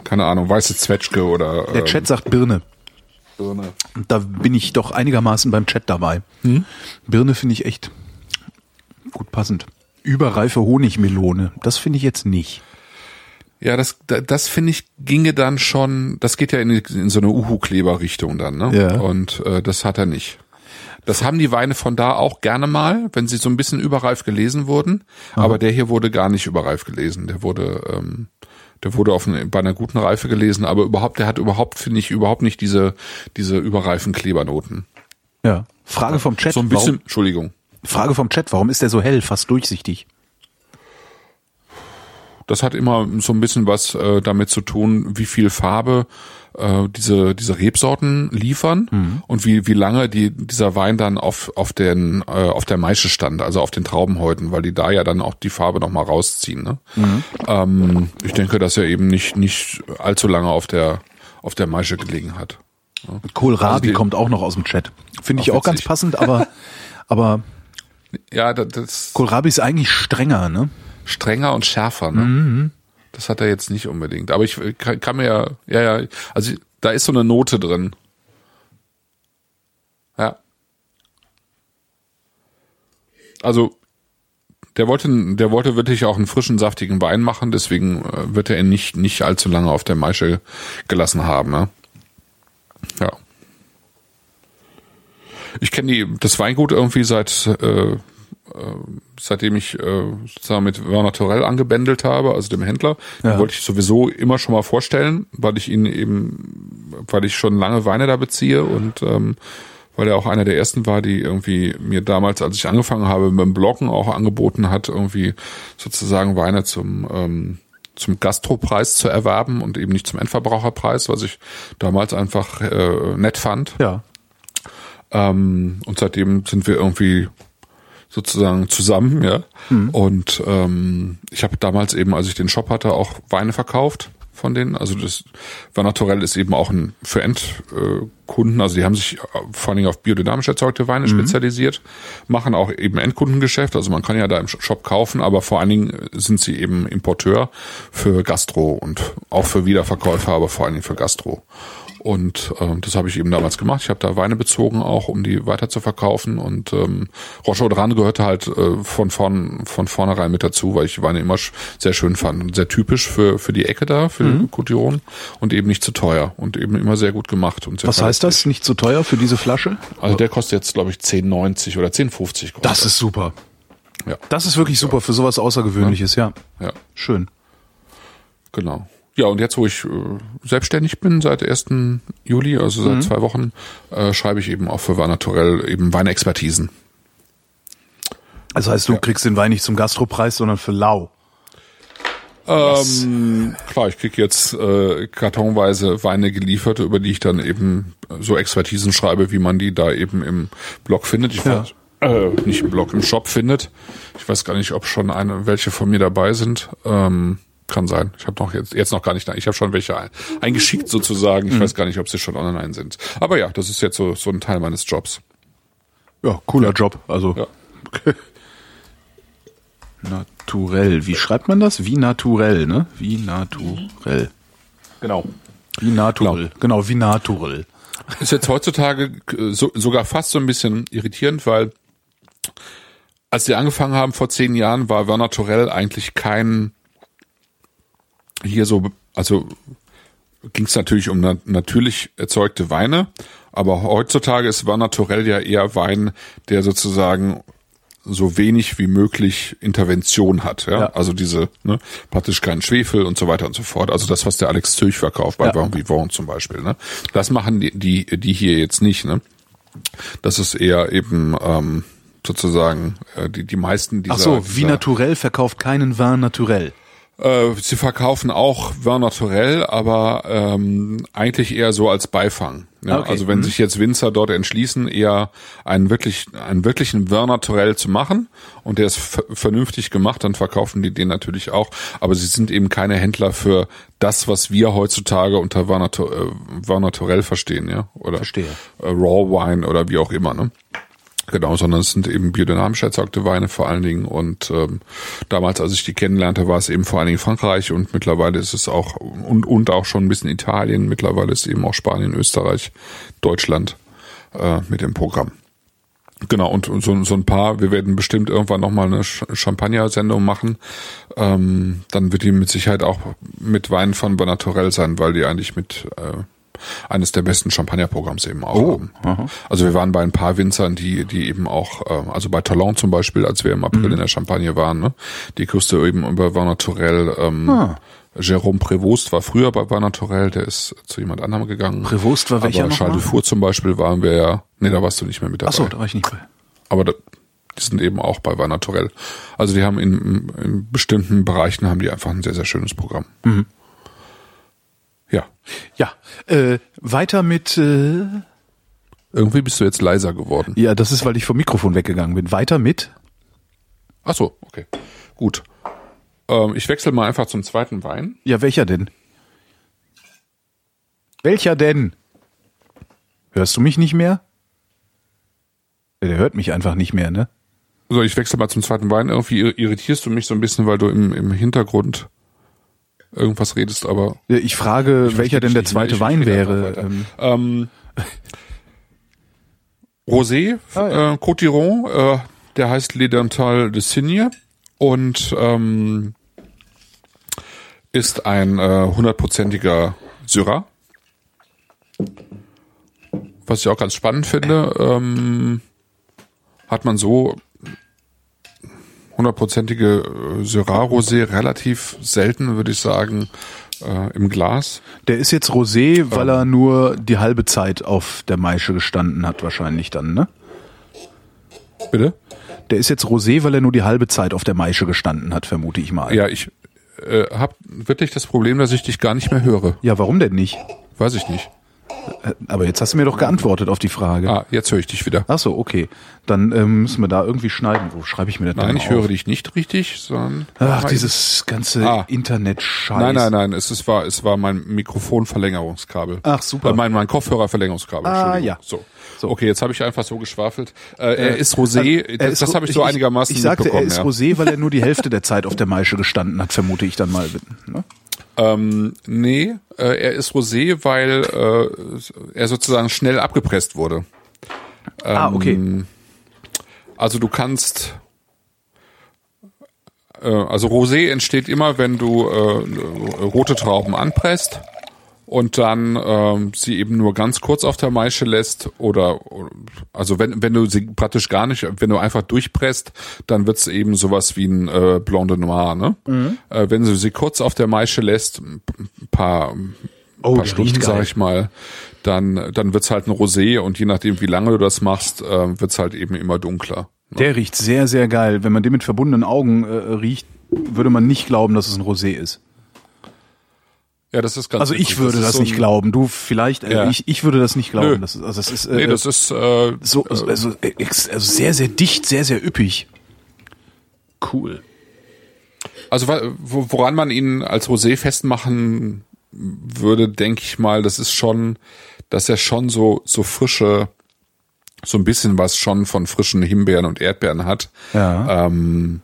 keine Ahnung, weiße Zwetschge oder Der ähm, Chat sagt Birne. Birne. Und da bin ich doch einigermaßen beim Chat dabei. Hm? Birne finde ich echt gut passend. Überreife Honigmelone, das finde ich jetzt nicht. Ja, das, da- das finde ich ginge dann schon, das geht ja in, in so eine Uhu-Kleber-Richtung dann, ne? Ja. Und äh, das hat er nicht. Das haben die Weine von da auch gerne mal, wenn sie so ein bisschen überreif gelesen wurden. Aber der hier wurde gar nicht überreif gelesen. Der wurde, ähm, der wurde auf eine, bei einer guten Reife gelesen, aber überhaupt, der hat überhaupt, finde ich, überhaupt nicht diese, diese überreifen Klebernoten. Ja. Frage vom Chat. So ein bisschen, warum, Entschuldigung. Frage vom Chat, warum ist der so hell, fast durchsichtig? Das hat immer so ein bisschen was äh, damit zu tun, wie viel Farbe äh, diese diese Rebsorten liefern mhm. und wie wie lange die dieser Wein dann auf auf den äh, auf der Maische stand, also auf den Traubenhäuten, weil die da ja dann auch die Farbe noch mal rausziehen. Ne? Mhm. Ähm, ich denke, dass er eben nicht nicht allzu lange auf der auf der Maische gelegen hat. Ja. Kohlrabi also kommt auch noch aus dem Chat. Finde ich auch, auch ganz passend, aber aber ja, das Kohlrabi ist eigentlich strenger, ne? Strenger und schärfer. Ne? Mhm. Das hat er jetzt nicht unbedingt. Aber ich kann, kann mir ja, ja, ja, also da ist so eine Note drin. Ja. Also der wollte, der wollte wirklich auch einen frischen, saftigen Wein machen, deswegen äh, wird er ihn nicht, nicht allzu lange auf der Maische gelassen haben. Ne? Ja. Ich kenne das Weingut irgendwie seit äh, äh, seitdem ich äh, sozusagen mit Werner Torell angebändelt habe, also dem Händler, ja. wollte ich sowieso immer schon mal vorstellen, weil ich ihn eben, weil ich schon lange Weine da beziehe und ähm, weil er auch einer der ersten war, die irgendwie mir damals, als ich angefangen habe mit dem Bloggen, auch angeboten hat, irgendwie sozusagen Weine zum ähm, zum Gastropreis zu erwerben und eben nicht zum Endverbraucherpreis, was ich damals einfach äh, nett fand. Ja. Ähm, und seitdem sind wir irgendwie sozusagen zusammen, ja. Mhm. Und ähm, ich habe damals eben, als ich den Shop hatte, auch Weine verkauft von denen. Also das war Naturell ist eben auch ein für Endkunden, also die haben sich vor allen Dingen auf biodynamisch erzeugte Weine mhm. spezialisiert, machen auch eben Endkundengeschäft. Also man kann ja da im Shop kaufen, aber vor allen Dingen sind sie eben Importeur für Gastro und auch für Wiederverkäufer, aber vor allen Dingen für Gastro. Und äh, das habe ich eben damals gemacht. Ich habe da Weine bezogen, auch um die weiter zu verkaufen. Und ähm, Roche Odran gehörte halt äh, von vorn von vornherein mit dazu, weil ich Weine immer sehr schön fand. Sehr typisch für für die Ecke da, für mhm. Cotillon und eben nicht zu teuer und eben immer sehr gut gemacht. Und Was heißt das? Nicht zu teuer für diese Flasche? Also der kostet jetzt, glaube ich, 10,90 oder 10,50. Das ist super. Ja. Das ist wirklich super für sowas Außergewöhnliches, ja. Ja. Schön. Genau. Ja, und jetzt, wo ich äh, selbstständig bin, seit 1. Juli, also seit mhm. zwei Wochen, äh, schreibe ich eben auch für Wein Naturell eben Weinexpertisen. Das heißt, du ja. kriegst den Wein nicht zum Gastropreis, sondern für lau. Ähm, klar, ich krieg jetzt äh, kartonweise Weine geliefert, über die ich dann eben so Expertisen schreibe, wie man die da eben im Blog findet. Ich ja. weiß, äh, nicht im Blog, im Shop findet. Ich weiß gar nicht, ob schon eine, welche von mir dabei sind. Ähm, kann sein. Ich habe noch jetzt, jetzt noch gar nicht, ich habe schon welche eingeschickt sozusagen. Ich mhm. weiß gar nicht, ob sie schon online sind. Aber ja, das ist jetzt so, so ein Teil meines Jobs. Ja, cooler ja. Job. Also ja. naturell. Wie schreibt man das? Wie naturell, ne? Wie naturell. Genau. Wie naturell. Genau, genau wie naturell. Ist jetzt heutzutage so, sogar fast so ein bisschen irritierend, weil als wir angefangen haben vor zehn Jahren, war Werner Torell eigentlich kein hier so, also ging es natürlich um na natürlich erzeugte Weine, aber heutzutage ist Wein Naturell ja eher Wein, der sozusagen so wenig wie möglich Intervention hat. Ja? ja. Also diese ne, praktisch keinen Schwefel und so weiter und so fort. Also das, was der Alex Zürch verkauft bei ja. Vin Vivant zum Beispiel. Ne? Das machen die, die, die hier jetzt nicht. Ne? Das ist eher eben ähm, sozusagen äh, die, die meisten dieser... Ach so, wie naturell verkauft keinen Vin naturell. Äh, sie verkaufen auch Vin Naturel, aber ähm, eigentlich eher so als Beifang. Ja, okay. Also wenn mhm. sich jetzt Winzer dort entschließen, eher einen wirklich einen wirklichen Vin Naturel zu machen und der ist vernünftig gemacht, dann verkaufen die den natürlich auch. Aber sie sind eben keine Händler für das, was wir heutzutage unter Natur, äh, Vin Naturel verstehen, ja, oder Verstehe. Äh, Raw Wine oder wie auch immer. Ne? Genau, sondern es sind eben biodynamisch erzeugte Weine vor allen Dingen. Und ähm, damals, als ich die kennenlernte, war es eben vor allen Dingen Frankreich und mittlerweile ist es auch und, und auch schon ein bisschen Italien. Mittlerweile ist eben auch Spanien, Österreich, Deutschland äh, mit dem Programm. Genau, und, und so, so ein paar, wir werden bestimmt irgendwann nochmal eine Champagner-Sendung machen. Ähm, dann wird die mit Sicherheit auch mit Weinen von Bonaturell sein, weil die eigentlich mit äh, eines der besten Champagnerprogramms eben auch oh, haben. Also wir waren bei ein paar Winzern, die, die eben auch, äh, also bei Talon zum Beispiel, als wir im April mhm. in der Champagne waren, ne, die Küste eben über Vin Naturel, ähm, ah. Jérôme Prévost war früher bei Van Naturel, der ist zu jemand anderem gegangen. Prévost war welcher Aber Charles? Dufour zum Beispiel waren wir ja, nee, da warst du nicht mehr mit dabei. Achso, da war ich nicht bei. Aber da, die sind eben auch bei Van Naturel. Also die haben in, in bestimmten Bereichen haben die einfach ein sehr, sehr schönes Programm. Mhm. Ja. Äh, weiter mit, äh, Irgendwie bist du jetzt leiser geworden. ja, das ist, weil ich vom Mikrofon weggegangen bin. Weiter mit, Ach so, okay. Gut. Ähm, ich wechsle mal einfach zum zweiten Wein. ja, welcher denn? Welcher denn? Hörst du mich nicht mehr? Der hört mich einfach nicht mehr, ne? So, ich wechsle mal zum zweiten Wein. Irgendwie irritierst du mich so ein bisschen, weil du im, im Hintergrund irgendwas redest, aber Ich frage, Ich welcher denn der zweite Wein wäre. Ähm, Ähm, Rosé, Ah, ja. äh, Cotiron, äh, der heißt Le Dental de Signe und ähm, ist ein äh, hundertprozentiger Syrah. Was ich auch ganz spannend finde, ähm, hat man so hundertprozentige äh, Syrah-Rosé relativ selten, würde ich sagen, äh, im Glas. Der ist jetzt Rosé, weil er nur die halbe Zeit auf der Maische gestanden hat, wahrscheinlich dann, ne? Bitte? Der ist jetzt Rosé, weil er nur die halbe Zeit auf der Maische gestanden hat, vermute ich mal. Ja, ich äh, habe wirklich das Problem, dass ich dich gar nicht mehr höre. Ja, warum denn nicht? Weiß ich nicht. Aber jetzt hast du mir doch geantwortet auf die Frage. Ah, jetzt höre ich dich wieder. Ach so, okay. Dann ähm, müssen wir da irgendwie schneiden. Wo schreibe ich mir das Nein, denn ich auf? höre dich nicht richtig, sondern Ach, dieses ganze Ah. Internet-Scheiß. Nein, nein, nein, es, es war es war mein Mikrofonverlängerungskabel. Ach, super. Äh, mein mein Kopfhörerverlängerungskabel. Ah, ja. So. So. Okay, jetzt habe ich einfach so geschwafelt. Äh, er ist Rosé. Also, er das das habe ich so einigermaßen Ich, ich sagte, er ist ja. Rosé, weil er nur die Hälfte der Zeit auf der Maische gestanden hat, vermute ich dann mal. Ne? Ähm, nee, äh, er ist Rosé, weil äh, er sozusagen schnell abgepresst wurde. ah, okay. Ähm, Also du kannst, äh, also Rosé entsteht immer, wenn du äh, rote Trauben anpresst und dann ähm, sie eben nur ganz kurz auf der Maische lässt oder also wenn wenn du sie praktisch gar nicht, wenn du einfach durchpresst, dann wird's eben sowas wie ein äh, Blanc de Noir, ne? Mhm. Äh, wenn du sie kurz auf der Maische lässt, ein paar Oh, paar Stunden, sag ich mal, dann, dann wird's halt ein Rosé und je nachdem, wie lange du das machst, äh, wird's halt eben immer dunkler. Der riecht sehr, sehr geil. Wenn man den mit verbundenen Augen äh, riecht, würde man nicht glauben, dass es ein Rosé ist. Ja, das ist ganz Also ich würde das, so nicht glauben. Du vielleicht, äh, Ja. ich, ich würde das nicht glauben. Nö. Das also das ist, äh, Nee, das ist, äh, so, also, also, äh, ex- also sehr, sehr dicht, sehr, sehr üppig. Cool. also woran man ihn als Rosé festmachen würde, denke ich mal, das ist schon, dass er schon so, so frische, so ein bisschen was schon von frischen Himbeeren und Erdbeeren hat. Ja. Ähm,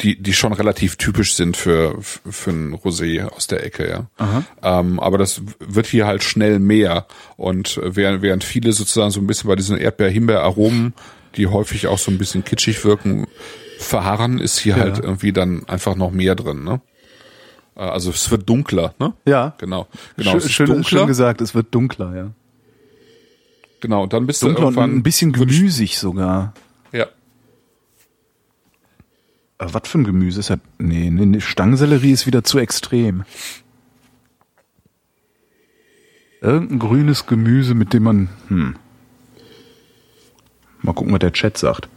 die, die schon relativ typisch sind für, für ein Rosé aus der Ecke, ja. Ähm, aber das wird hier halt schnell mehr. Und während, während viele sozusagen so ein bisschen bei diesen Erdbeer-Himbeer-Aromen, die häufig auch so ein bisschen kitschig wirken, verharren, ist hier halt irgendwie dann einfach noch mehr drin, ne? Äh, Also es wird dunkler, ne? Ja. Genau. Genau. ist schön, dunkler. schön gesagt, es wird dunkler, ja. Genau. Und dann bist du Dunkler und irgendwann. ein bisschen gemüsig sogar. Aber was für ein Gemüse ist das? Nee, nee, nee, Stangensellerie ist wieder zu extrem. Irgendein grünes Gemüse, mit dem man, hm. Mal gucken, was der Chat sagt.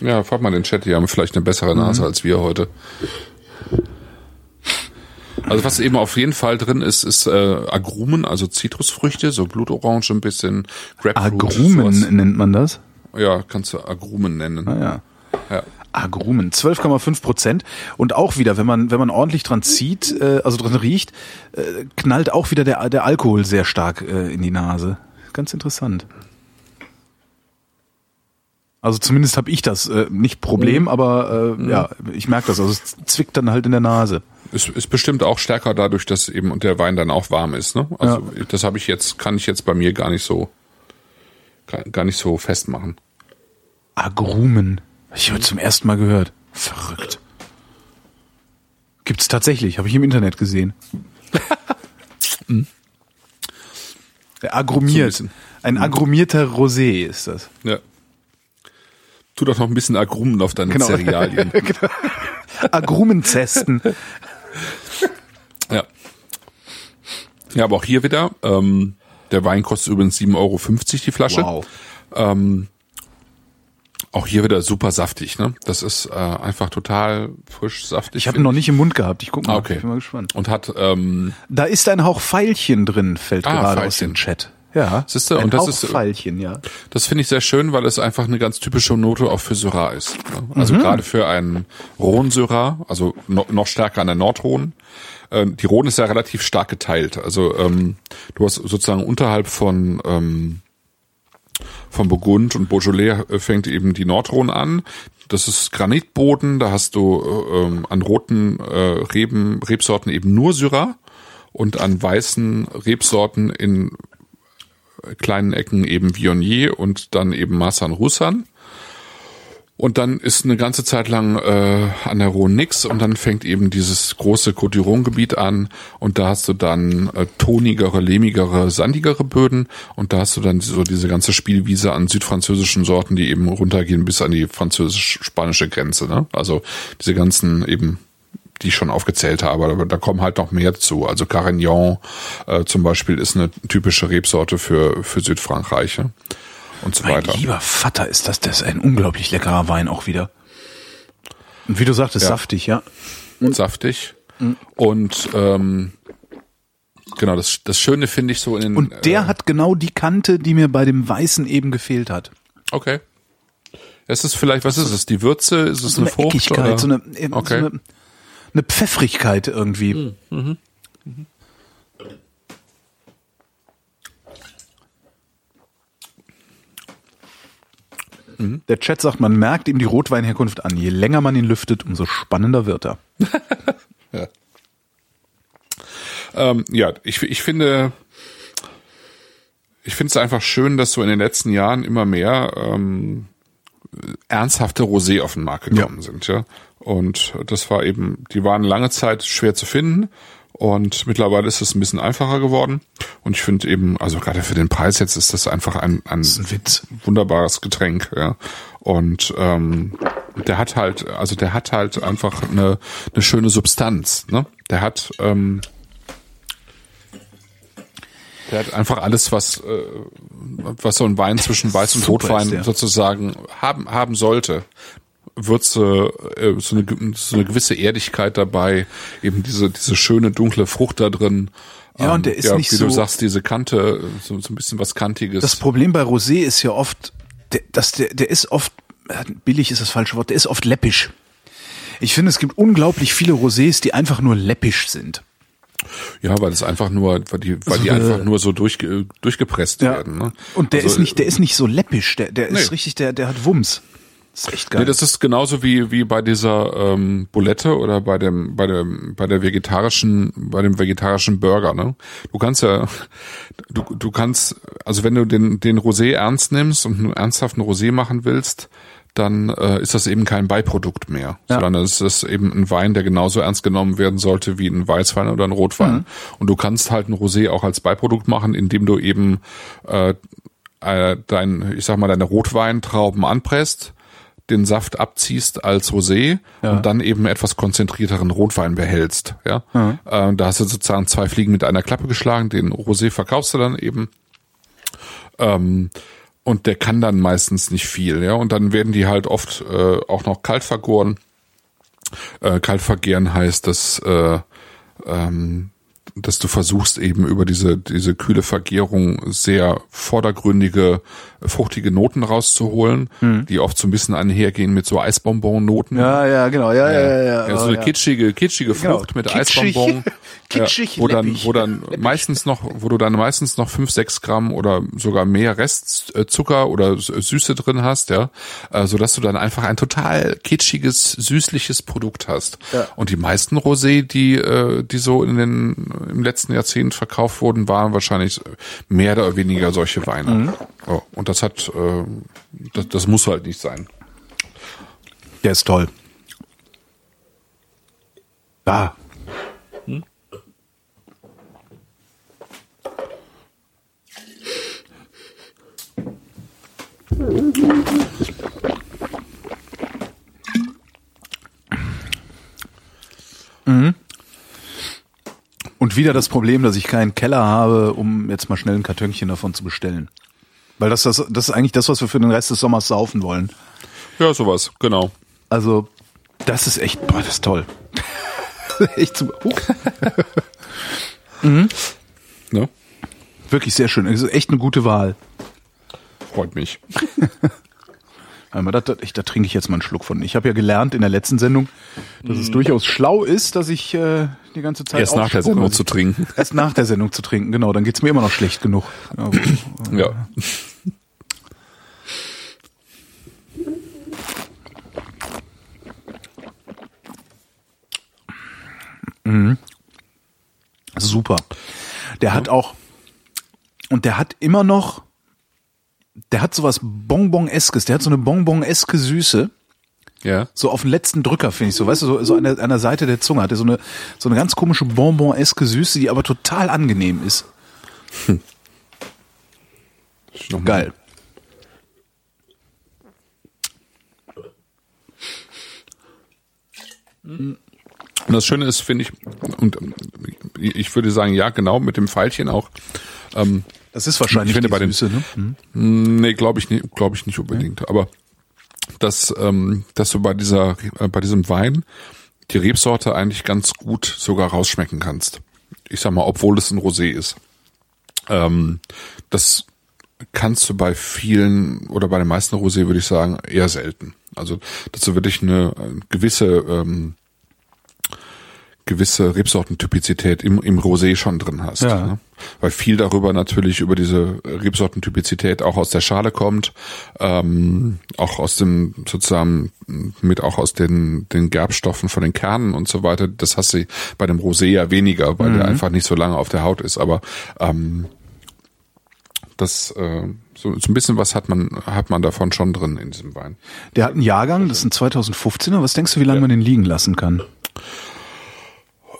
Ja, frag mal den Chat, die haben vielleicht eine bessere Nase Mhm. als wir heute. Also was eben auf jeden Fall drin ist, ist äh, Agrumen, also Zitrusfrüchte, so Blutorange, ein bisschen Grapefruit. Agrumen nennt man das? Ja, kannst du Agrumen nennen. Ah, ja. Ja. Agrumen, 12,5 Prozent. Und auch wieder, wenn man, wenn man ordentlich dran zieht, äh, also dran riecht, äh, knallt auch wieder der, der Alkohol sehr stark äh, in die Nase. Ganz interessant. Also zumindest habe ich das äh, nicht Problem, aber äh, ja, ich merke das. Also es zwickt dann halt in der Nase. Ist, ist bestimmt auch stärker dadurch, dass eben und der Wein dann auch warm ist. Ne? Also das habe ich jetzt, kann ich jetzt bei mir gar nicht so, gar, gar nicht so festmachen. Agrumen. Ich habe zum ersten Mal gehört. Verrückt. Gibt's tatsächlich, habe ich im Internet gesehen. Der Agrumiert. Ein ein agrumierter Rosé ist das. Ja. Tu doch noch ein bisschen Agrumen auf deine Genau. Cerealien. Agrumenzesten. Ja, aber auch hier wieder, ähm, der Wein kostet übrigens 7,50 Euro die Flasche. Wow. Ähm, auch hier wieder super saftig, ne? Das ist äh, einfach total frisch, saftig. Ich habe ihn noch nicht im Mund gehabt. Ich guck mal. Ah, okay. Ich bin mal gespannt. Und hat, ähm, Da ist ein Hauch Pfeilchen drin, fällt Ah, gerade aus Veilchen. dem Chat. Ja. Siehst du, ein und das Hauch ist- Pfeilchen, ja. das finde ich sehr schön, weil es einfach eine ganz typische Note auch für Syrah ist. Ne? Also gerade für einen rohen Syrah, also no, noch stärker an der Nordrhone. Ähm, die Rhone ist ja relativ stark geteilt. Also ähm, du hast sozusagen unterhalb von ähm, von Burgund und Beaujolais äh, fängt eben die Nordrhone an. Das ist Granitboden, da hast du äh, ähm, an roten äh, Reben, Rebsorten eben nur Syrah und an weißen Rebsorten in kleinen Ecken eben Viognier und dann eben Marsan Roussan. Und dann ist eine ganze Zeit lang äh, an der Rhone nix und dann fängt eben dieses große Côte d'Iron Gebiet an und da hast du dann äh, tonigere, lehmigere, sandigere Böden und da hast du dann so diese ganze Spielwiese an südfranzösischen Sorten, die eben runtergehen bis an die französisch-spanische Grenze. Ne? Also diese ganzen eben die ich schon aufgezählt habe, aber da kommen halt noch mehr zu. Also Carignan äh, zum Beispiel ist eine typische Rebsorte für, für Südfrankreich ja? Und so Mein weiter. lieber Vater, ist das, das ist ein unglaublich leckerer Wein auch wieder. Und wie du sagtest, Ja. saftig, ja. saftig. Und ähm, genau, das, das Schöne finde ich so in den. Und der äh, hat genau die Kante, die mir bei dem Weißen eben gefehlt hat. Okay. Es ist vielleicht, was ist es? Die Würze? Ist es So eine, eine Frucht? Eckigkeit, oder? so eine, äh, Okay. so eine, eine Pfeffrigkeit irgendwie. Der Chat sagt, man merkt ihm die Rotweinherkunft an. Je länger man ihn lüftet, umso spannender wird er. Ähm, ja, ich, ich finde, ich finde es einfach schön, dass so in den letzten Jahren immer mehr ähm, ernsthafte Rosé auf den Markt gekommen sind, ja. Und das war eben, die waren lange Zeit schwer zu finden und mittlerweile ist es ein bisschen einfacher geworden. Und ich finde eben, also gerade für den Preis jetzt ist das einfach ein, ein, ein Witz. wunderbares Getränk, ja. Und ähm, der hat halt, also der hat halt einfach eine, eine schöne Substanz, ne? Der hat ähm, der hat einfach alles, was, äh, was so ein Wein zwischen Weiß und Rotwein sozusagen haben, haben sollte. Würze, äh, so, eine, so eine gewisse Erdigkeit dabei, eben diese, diese schöne dunkle Frucht da drin. Ja, und der ist nicht wie du so- sagst, diese Kante, so, so ein bisschen was Kantiges. Das Problem bei Rosé ist ja oft, der, dass der, der ist oft, äh, billig ist das falsche Wort, der ist oft läppisch. Ich finde, es gibt unglaublich viele Rosés, die einfach nur läppisch sind. Ja, weil es einfach nur, weil die, weil die So, einfach äh, nur so durchge, durchgepresst werden. Ne? Und der Also, ist nicht, der ist nicht so läppisch, der, der ist Nee. richtig, der, der hat Wumms. Das ist echt geil. Nee, das ist genauso wie wie bei dieser ähm, Bulette oder bei dem bei dem bei der vegetarischen bei dem vegetarischen Burger. Ne? Du kannst ja du du kannst also wenn du den den Rosé ernst nimmst und einen ernsthaften Rosé machen willst, dann äh, ist das eben kein Beiprodukt mehr, Ja. sondern es ist eben ein Wein, der genauso ernst genommen werden sollte wie ein Weißwein oder ein Rotwein. Mhm. Und du kannst halt ein Rosé auch als Beiprodukt machen, indem du eben äh, äh, dein, ich sag mal, deine Rotweintrauben anpresst, den Saft abziehst als Rosé und dann eben etwas konzentrierteren Rotwein behältst. Ja, Äh, da hast du sozusagen zwei Fliegen mit einer Klappe geschlagen. Den Rosé verkaufst du dann eben. Ähm, und der kann dann meistens nicht viel, ja. Und dann werden die halt oft äh, auch noch kalt vergoren. Äh, kalt vergären heißt, dass äh, ähm, dass du versuchst eben über diese diese kühle Vergärung sehr vordergründige fruchtige Noten rauszuholen, die oft so ein bisschen einhergehen mit so Eisbonbon-Noten. ja, ja, genau, ja, ja, ja. ja, Ja, so eine kitschige, kitschige Genau, Frucht mit kitschig. Eisbonbon. Kitschig, ja, wo dann, wo dann meistens noch, wo du dann meistens noch fünf, sechs Gramm oder sogar mehr Restzucker oder Süße drin hast, ja, äh, so dass du dann einfach ein total kitschiges, süßliches Produkt hast. Ja. Und die meisten Rosé, die, äh, die so in den, im letzten Jahrzehnt verkauft wurden, waren wahrscheinlich mehr oder weniger solche Weine. Mhm. Ja, und das hat, äh, das, das muss halt nicht sein. Der ist toll. Da. Und Und wieder das Problem, dass ich keinen Keller habe, um jetzt mal schnell ein Kartönchen davon zu bestellen. Weil das, das, das ist eigentlich das, was wir für den Rest des Sommers saufen wollen. Ja, sowas, genau. Also, das ist echt, boah, das ist toll. echt super. mhm. Ne? Wirklich sehr schön. Echt eine gute Wahl. Freut mich. Einmal, da, da, da trinke ich jetzt mal einen Schluck von. Ich habe ja gelernt in der letzten Sendung, dass es durchaus schlau ist, dass ich äh, die ganze Zeit erst nach der Sendung zu trinken. Erst nach der Sendung zu trinken, genau. Dann geht's mir immer noch schlecht genug. Aber, ja. Mhm. Super. Der ja. hat auch, und der hat immer noch, der hat sowas Bonbon-eskes, der hat so eine Bonbon-eske Süße. Ja. So auf den letzten Drücker, finde ich so, weißt du, so, so an, der, an der Seite der Zunge hat er so eine, so eine ganz komische Bonbon-eske Süße, die aber total angenehm ist. Hm. Geil. Und das Schöne ist, finde ich, und ich würde sagen, ja, genau, mit dem Pfeilchen auch. Ähm, das ist wahrscheinlich ich finde, bei Süße, ne? Hm. Nee, glaube ich nicht, glaube ich nicht unbedingt. Ja. Aber dass, ähm, dass du bei dieser, äh, bei diesem Wein die Rebsorte eigentlich ganz gut sogar rausschmecken kannst. Ich sag mal, obwohl es ein Rosé ist. Ähm, das kannst du bei vielen oder bei den meisten Rosé würde ich sagen eher selten. Also dass du wirklich eine gewisse ähm, gewisse Rebsortentypizität im, im Rosé schon drin hast. Ja. Ne? Weil viel darüber natürlich über diese Rebsortentypizität auch aus der Schale kommt, ähm, auch aus dem sozusagen mit auch aus den, den Gerbstoffen von den Kernen und so weiter. Das hast du bei dem Rosé ja weniger, weil mhm. der einfach nicht so lange auf der Haut ist. Aber ähm, das äh, so, so ein bisschen was hat man hat man davon schon drin in diesem Wein. Der hat einen Jahrgang, das ist ein 2015er. Was denkst du, wie lange ja. man den liegen lassen kann?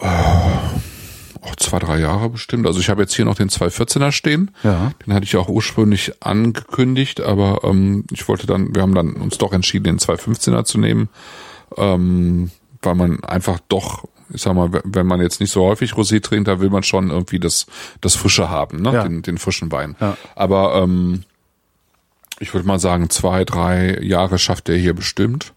Oh, zwei, drei Jahre bestimmt. Also ich habe jetzt hier noch den 214er stehen. Ja. Den hatte ich auch ursprünglich angekündigt, aber ähm, ich wollte dann, wir haben dann uns doch entschieden, den 215er zu nehmen, ähm, weil man einfach doch, ich sag mal, wenn man jetzt nicht so häufig Rosé trinkt, da will man schon irgendwie das, das Frische haben, ne? Ja. Den, den frischen Wein. Ja. Aber ähm, ich würde mal sagen, zwei, drei Jahre schafft er hier bestimmt.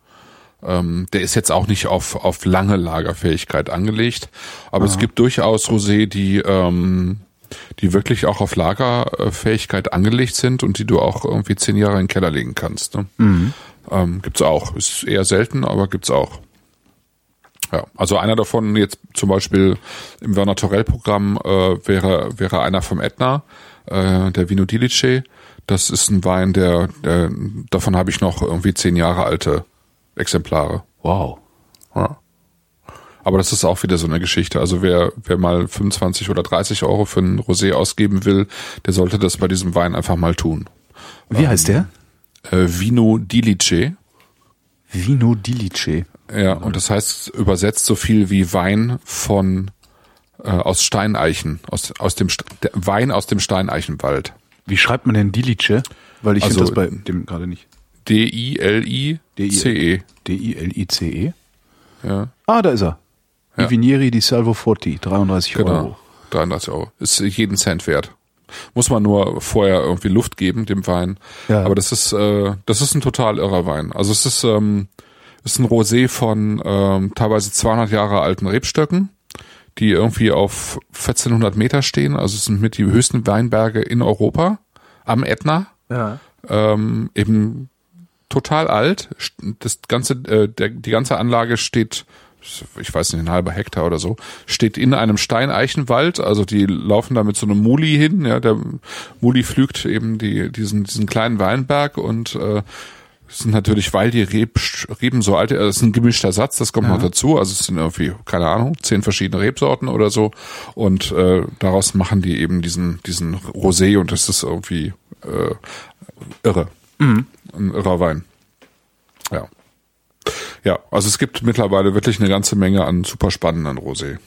Ähm, der ist jetzt auch nicht auf, auf lange Lagerfähigkeit angelegt, aber Aha. es gibt durchaus Rosé, die, ähm, die wirklich auch auf Lagerfähigkeit angelegt sind und die du auch irgendwie zehn Jahre in den Keller legen kannst. Ne? Mhm. Ähm, gibt's auch. Ist eher selten, aber gibt's auch. Ja, also einer davon jetzt zum Beispiel im Werner Torell Programm äh, wäre wäre einer vom Etna, äh, der Vino Dilice. Das ist ein Wein, der, der davon habe ich noch irgendwie zehn Jahre alte Exemplare. Wow. Ja. Aber das ist auch wieder so eine Geschichte. Also wer, wer mal 25 oder 30 Euro für ein Rosé ausgeben will, der sollte das bei diesem Wein einfach mal tun. Wie heißt der? Äh, Vino Dilice. Vino Dilice. Ja, und das heißt übersetzt so viel wie Wein von äh, aus Steineichen, aus, aus dem St Wein aus dem Steineichenwald. Wie schreibt man denn Dilice? Weil ich also, finde das bei dem gerade nicht. D-I-L-I-C-E. D-I-L-I-C-E? Ja. Ah, da ist er. Ja. Vinieri di Salvo Forti, 33 genau. Euro. 33 Euro. Ist jeden Cent wert. Muss man nur vorher irgendwie Luft geben, dem Wein. Ja. Aber das ist, äh, das ist ein total irrer Wein. Also es ist, ähm, ist ein Rosé von ähm, teilweise 200 Jahre alten Rebstöcken, die irgendwie auf 1400 Meter stehen. Also es sind mit die höchsten Weinberge in Europa am Ätna. Ja. Ähm, eben total alt. Das ganze, äh, der, die ganze Anlage steht, ich weiß nicht, ein halber Hektar oder so, steht in einem Steineichenwald. Also die laufen da mit so einem Muli hin. Ja, der Muli pflügt eben die, diesen, diesen kleinen Weinberg und äh, es sind natürlich, weil die Reb, Reben so alte, also es ist ein gemischter Satz, das kommt ja. noch dazu. Also es sind irgendwie, keine Ahnung, zehn verschiedene Rebsorten oder so. Und äh, daraus machen die eben diesen, diesen Rosé und das ist irgendwie äh, irre. Mhm. Ein irrer Wein. Ja. Ja, also es gibt mittlerweile wirklich eine ganze Menge an super spannenden Rosé.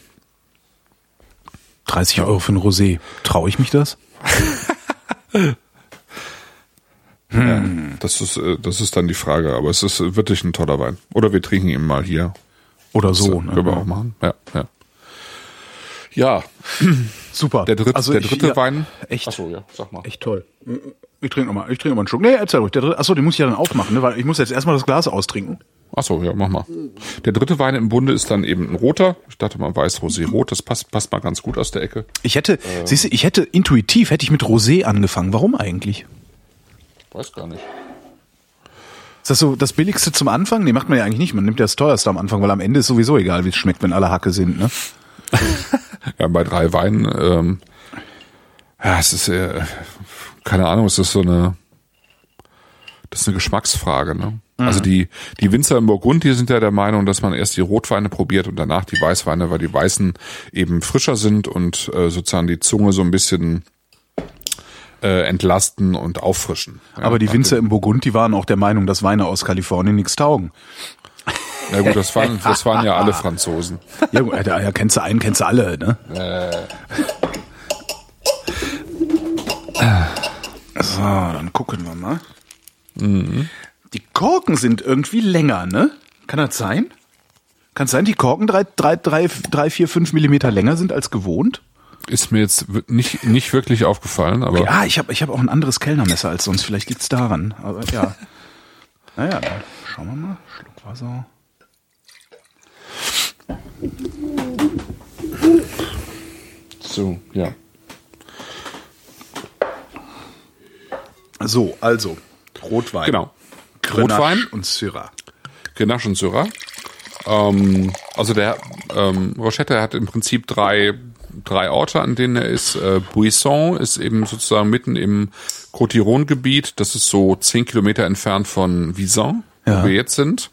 30 Euro für ein Rosé. Traue ich mich das? ja, das ist, äh, das ist dann die Frage, aber es ist wirklich ein toller Wein. Oder wir trinken ihn mal hier. Oder so. Das, ne? Können wir auch machen. Ja, ja. Ja, Super. der dritte, Also der ich- dritte ja, Wein. Echt, Achso, ja, sag mal. echt toll. Ich trinke nochmal, ich trinke nochmal einen Schluck. Nee, erzähl ruhig. Der dritte, achso, den muss ich ja dann aufmachen, ne? weil ich muss jetzt erstmal das Glas austrinken. Achso, ja, mach mal. Der dritte Wein im Bunde ist dann eben ein roter. Ich dachte mal weiß Rosé rot. Das passt, passt mal ganz gut aus der Ecke. Ich hätte, siehst du, ich hätte intuitiv, hätte ich mit Rosé angefangen. Warum eigentlich? Weiß gar nicht. Ist das so das Billigste zum Anfang? Nee, macht man ja eigentlich nicht. Man nimmt ja das teuerste am Anfang, weil am Ende ist sowieso egal, wie es schmeckt, wenn alle Hacke sind, ne? Ja, bei drei Weinen, ähm, ja, es ist, äh, keine Ahnung, es ist so eine, das ist eine Geschmacksfrage, ne? Also die, die Winzer im Burgund, die sind ja der Meinung, dass man erst die Rotweine probiert und danach die Weißweine, weil die Weißen eben frischer sind und äh, sozusagen die Zunge so ein bisschen äh, entlasten und auffrischen. Ja, Aber die Winzer im Burgund, die waren auch der Meinung, dass Weine aus Kalifornien nichts taugen. Na gut, das waren, das waren ja alle Franzosen. Ja, gut, ja, kennst du einen, kennst du alle, ne? So, dann gucken wir mal. Die Korken sind irgendwie länger, ne? Kann das sein? Kann es sein, die Korken drei, drei, drei, drei, vier, fünf Millimeter länger sind als gewohnt? Ist mir jetzt nicht, nicht wirklich aufgefallen, aber Ja, ich habe ich hab auch ein anderes Kellnermesser als sonst. Vielleicht liegt's daran. Aber ja. Naja, dann schauen wir mal. Schluck Wasser. So, ja. So, also. Rotwein. Genau. Grenache Rotwein. und Syrah. Grenache und Syrah. Ähm, also der ähm, Rochette hat im Prinzip drei, drei Orte, an denen er ist. Äh, Buisson ist eben sozusagen mitten im Côte-d'Iron-Gebiet. Das ist so zehn Kilometer entfernt von Visan, Ja. wo wir jetzt sind.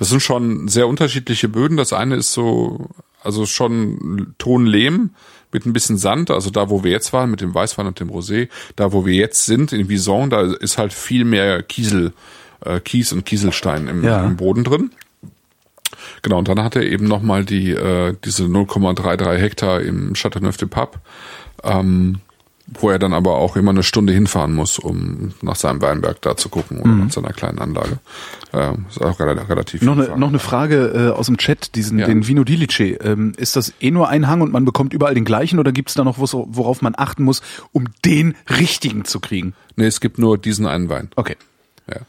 Das sind schon sehr unterschiedliche Böden. Das eine ist so, also schon Tonlehm mit ein bisschen Sand, also da, wo wir jetzt waren, mit dem Weißwein und dem Rosé, da, wo wir jetzt sind, in Vison, da ist halt viel mehr Kiesel, äh, Kies und Kieselstein im, Ja. im Boden drin. Genau, und dann hat er eben nochmal die, äh, diese 0,33 Hektar im Châteauneuf-de-Pape, ähm, wo er dann aber auch immer eine Stunde hinfahren muss, um nach seinem Weinberg da zu gucken oder nach seiner kleinen Anlage. Ähm, ist auch relativ, Noch eine, noch eine Frage äh, aus dem Chat, diesen, Ja. den Vino Dilice. Ähm, ist das eh nur ein Hang und man bekommt überall den gleichen oder gibt es da noch was, worauf man achten muss, um den richtigen zu kriegen? Nee, es gibt nur diesen einen Wein. Okay. Ja.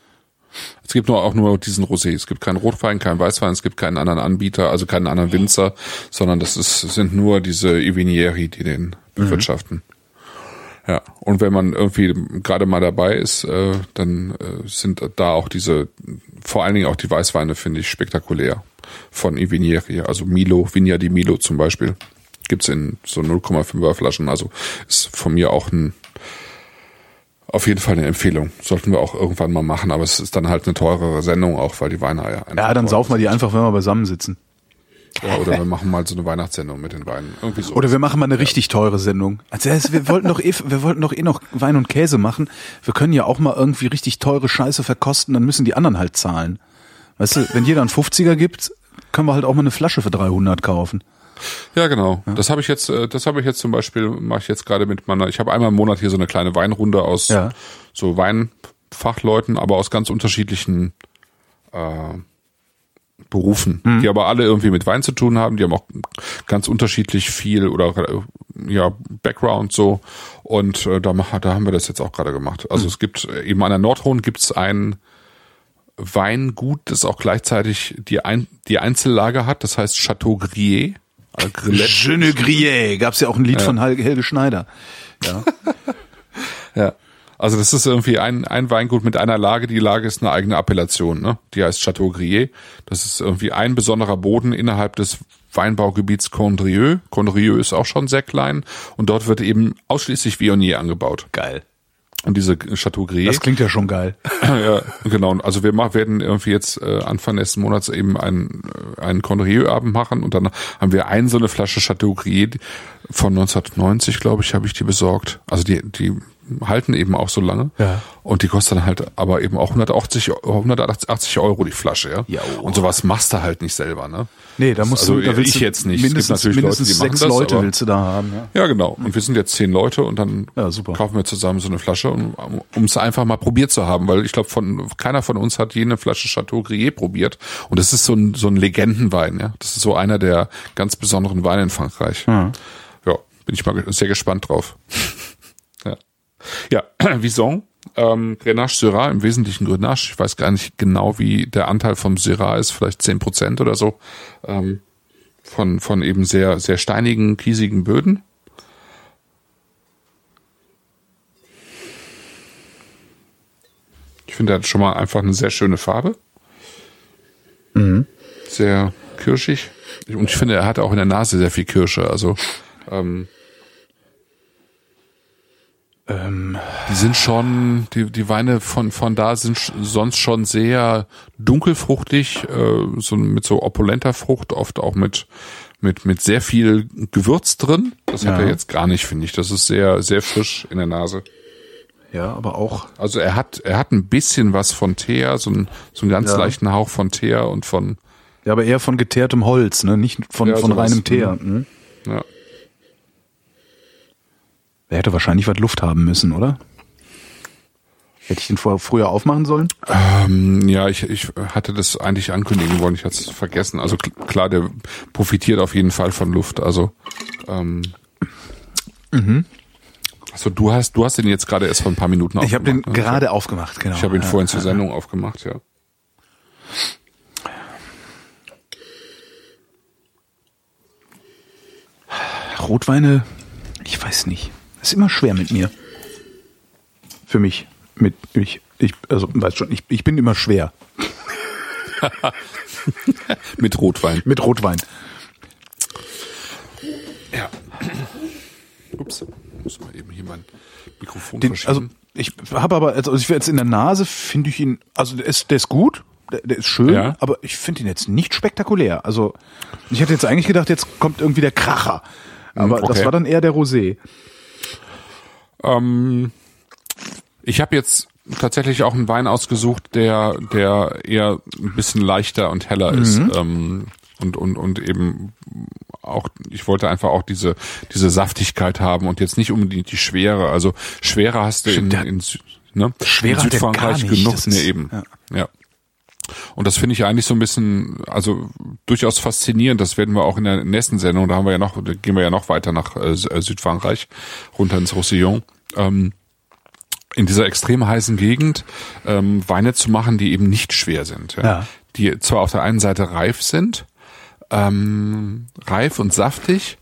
Es gibt nur auch nur diesen Rosé. Es gibt keinen Rotwein, keinen Weißwein, es gibt keinen anderen Anbieter, also keinen anderen Winzer, sondern das ist, sind nur diese Ivinieri, die den bewirtschaften. Ja, und wenn man irgendwie gerade mal dabei ist, äh, dann äh, sind da auch diese, vor allen Dingen auch die Weißweine, finde ich, spektakulär von Ivinieri. Also Milo, Vigna di Milo zum Beispiel, gibt's in so 0,5er Flaschen. Also ist von mir auch ein auf jeden Fall eine Empfehlung. Sollten wir auch irgendwann mal machen, aber es ist dann halt eine teurere Sendung auch, weil die Weine ja einfach Ja, dann saufen wir die einfach, wenn wir beisammen sitzen. Ja, oder wir machen mal so eine Weihnachtssendung mit den Weinen. Irgendwie so. Oder wir machen mal eine richtig teure Sendung. Also wir wollten doch eh, wir wollten doch eh noch Wein und Käse machen. Wir können ja auch mal irgendwie richtig teure Scheiße verkosten, dann müssen die anderen halt zahlen. Weißt du, wenn jeder einen 50er gibt, können wir halt auch mal eine Flasche für 300 kaufen. Ja, genau. Das habe ich jetzt, äh, das habe ich jetzt zum Beispiel, mache ich jetzt gerade mit meiner, ich habe einmal im Monat hier so eine kleine Weinrunde aus Ja. so Weinfachleuten, aber aus ganz unterschiedlichen äh, Berufen, Mhm. die aber alle irgendwie mit Wein zu tun haben, die haben auch ganz unterschiedlich viel oder ja Background so und äh, da, da haben wir das jetzt auch gerade gemacht. Also es gibt äh, eben an der Nordrhone gibt's ein Weingut, das auch gleichzeitig die, ein, die Einzellage hat, das heißt Chateau Grier. äh, Grillet. Je ne grillais, gab's ja auch ein Lied von Helge, Helge Schneider. Ja. Ja. Also das ist irgendwie ein, ein Weingut mit einer Lage. Die Lage ist eine eigene Appellation, ne? Die heißt Chateau Grier. Das ist irgendwie ein besonderer Boden innerhalb des Weinbaugebiets Condrieu. Condrieu ist auch schon sehr klein und dort wird eben ausschließlich Viognier angebaut. Geil. Und diese Chateau Grier. Das klingt ja schon geil. ja, genau. Also wir mach- werden irgendwie jetzt äh, Anfang nächsten Monats eben einen, äh, einen Condrieu-Abend machen und dann haben wir ein so eine Flasche Chateau Grier von 1990, glaube ich, habe ich die besorgt. Also die, die halten eben auch so lange. Ja. Und die kostet dann halt aber eben auch 180, 180 Euro die Flasche, ja. Ja, oh. Und sowas machst du halt nicht selber, ne? Nee, da musst also du, da willst ich du jetzt nicht. Es gibt Mindestens, natürlich Leute, mindestens die machen sechs das, Leute aber- willst du da haben, ja. Ja, genau. Und wir sind jetzt zehn Leute und dann Ja, kaufen wir zusammen so eine Flasche, um es einfach mal probiert zu haben, weil ich glaube, von keiner von uns hat je eine Flasche Chateau Grier probiert. Und das ist so ein, so ein Legendenwein, ja. Das ist so einer der ganz besonderen Weine in Frankreich. bin ich mal sehr gespannt drauf. Ja. Vison, ähm, Grenache Syrah, im Wesentlichen Grenache. Ich weiß gar nicht genau, wie der Anteil vom Syrah ist, vielleicht zehn Prozent oder so. Ähm, von, von eben sehr, sehr steinigen, kiesigen Böden. Ich finde, er hat schon mal einfach eine sehr schöne Farbe. Mhm. Sehr kirschig. Und ich finde, er hat auch in der Nase sehr viel Kirsche. Also ähm, ähm, die sind schon, die, die Weine von, von da sind sonst schon sehr dunkelfruchtig, äh, so mit so opulenter Frucht, oft auch mit, mit, mit sehr viel Gewürz drin. Das ja. hat er jetzt gar nicht, finde ich. Das ist sehr, sehr frisch in der Nase. Ja, aber auch. Also er hat, er hat ein bisschen was von Teer, so, ein, so einen ganz ja. leichten Hauch von Teer und von. Ja, aber eher von geteertem Holz, ne? Nicht von, ja, von reinem Teer. Mhm. Ja. Er hätte wahrscheinlich was Luft haben müssen, oder? Hätte ich den vorher früher aufmachen sollen? Ähm, ja, ich, ich hatte das eigentlich ankündigen wollen, ich hatte es vergessen. Also klar, der profitiert auf jeden Fall von Luft. Also ähm, mhm. Also du hast, du hast den jetzt gerade erst vor ein paar Minuten aufgemacht. Ich habe den ne? gerade aufgemacht, genau. Ich habe ihn ja, vorhin zur Sendung ja. aufgemacht, ja. Rotweine, ich weiß nicht. Ist immer schwer mit mir. Für mich. Mit ich, ich also weiß schon, ich, ich bin immer schwer. mit Rotwein. Mit Rotwein. Ja. Ups muss mal eben hier mein Mikrofon Den, Also ich habe aber, also ich jetzt in der Nase finde ich ihn, also der ist, der ist gut, der, der ist schön, ja. aber ich finde ihn jetzt nicht spektakulär. Also ich hätte jetzt eigentlich gedacht, jetzt kommt irgendwie der Kracher. Aber okay. das war dann eher der Rosé. Ähm, ich habe jetzt tatsächlich auch einen Wein ausgesucht, der, der eher ein bisschen leichter und heller mhm. ist. Ähm, und, und, und eben auch, ich wollte einfach auch diese, diese Saftigkeit haben und jetzt nicht unbedingt die Schwere. Also Schwere hast du in, in, ne? Schwere in Südfrankreich genug. Ne, eben. Ja. ja. Und das finde ich eigentlich so ein bisschen, also durchaus faszinierend. Das werden wir auch in der nächsten Sendung, da haben wir ja noch, da gehen wir ja noch weiter nach äh, äh Südfrankreich, runter ins Roussillon. Ähm, in dieser extrem heißen Gegend ähm, Weine zu machen, die eben nicht schwer sind. Ja? ja. Die zwar auf der einen Seite reif sind, ähm, reif und saftig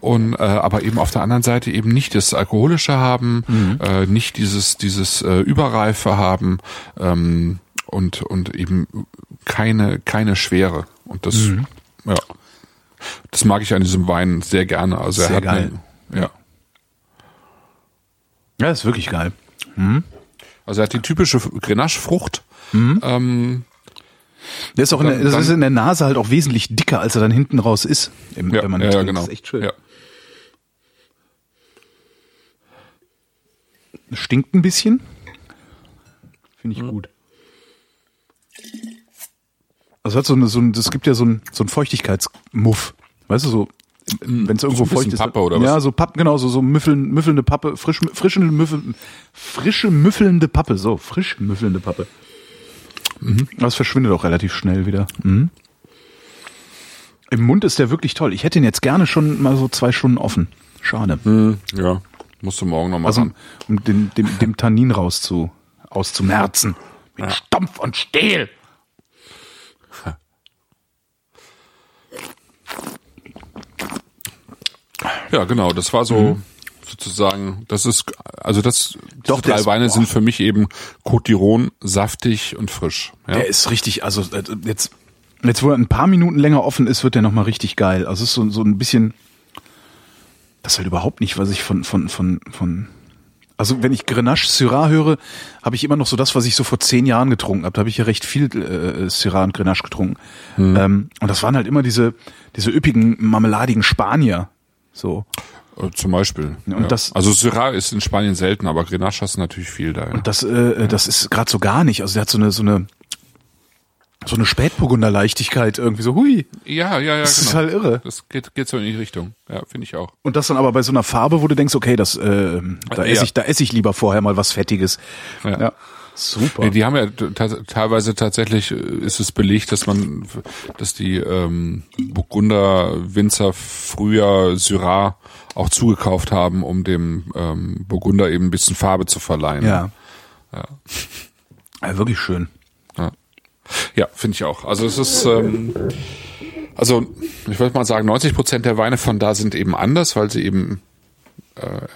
und äh, aber eben auf der anderen Seite eben nicht das alkoholische haben, mhm. äh, nicht dieses dieses äh, überreife haben ähm, und und eben keine keine Schwere und das mhm. ja das mag ich an diesem Wein sehr gerne. Also sehr er hat geil. Eine, ja. Ja, ist wirklich geil. Mhm. Also er hat die typische Grenache-Frucht. Mhm. Ähm, der ist auch in der, das ist in der Nase halt auch wesentlich dicker, als er dann hinten raus ist. Im, ja, wenn man ja, ja, genau. Das ist echt schön. Ja. Stinkt ein bisschen. Finde ich mhm. gut. Also hat so eine, so ein, das gibt ja so ein, so ein Feuchtigkeitsmuff. Weißt du, so, hm. wenn es irgendwo so feucht ist. Pappe oder was? Ja, so Pappe, genau, so, so müffeln, müffelnde Pappe, frisch, frische, müffel, frische, müffelnde Pappe, so, frisch müffelnde Pappe. Mhm. Das verschwindet auch relativ schnell wieder. Mhm. Im Mund ist der wirklich toll. Ich hätte ihn jetzt gerne schon mal so zwei Stunden offen. Schade. Mhm, ja, musst du morgen noch machen. Also, um den, dem, dem Tannin rauszu, auszumerzen. Mit ja. Stampf und Stehl. Ja, genau. Das war so, mhm sozusagen, das ist, also das, Doch, drei ist, Weine boah. sind für mich eben Côte d'Iron, saftig und frisch. Ja? Der ist richtig, also äh, jetzt, jetzt wo er ein paar Minuten länger offen ist, wird der nochmal richtig geil. Also es ist so, so ein bisschen, das ist halt überhaupt nicht, was ich von, von, von, von, also wenn ich Grenache Syrah höre, habe ich immer noch so das, was ich so vor zehn Jahren getrunken habe. Da habe ich ja recht viel äh, Syrah und Grenache getrunken. Mhm. Ähm, und das waren halt immer diese, diese üppigen, marmeladigen Spanier. So. Äh, zum Beispiel. Und ja. das, also Syrah ist in Spanien selten, aber Grenache hast du natürlich viel da. Ja. Und das, äh, äh das ist gerade so gar nicht. Also der hat so eine, so eine, so eine Spätburgunder Leichtigkeit irgendwie so, hui. Ja, ja, ja. Das genau. ist halt irre. Das geht, geht so in die Richtung. Ja, finde ich auch. Und das dann aber bei so einer Farbe, wo du denkst, okay, das, äh, da esse ich, da esse ich lieber vorher mal was Fettiges. Ja. ja. Super. Nee, die haben ja teilweise tatsächlich äh, ist es belegt, dass man, dass die ähm, Burgunder Winzer früher Syrah auch zugekauft haben, um dem ähm, Burgunder eben ein bisschen Farbe zu verleihen. Ja. Ja, ja wirklich schön. Ja, ja finde ich auch. Also es ist, ähm, also ich würde mal sagen, 90 Prozent der Weine von da sind eben anders, weil sie eben äh,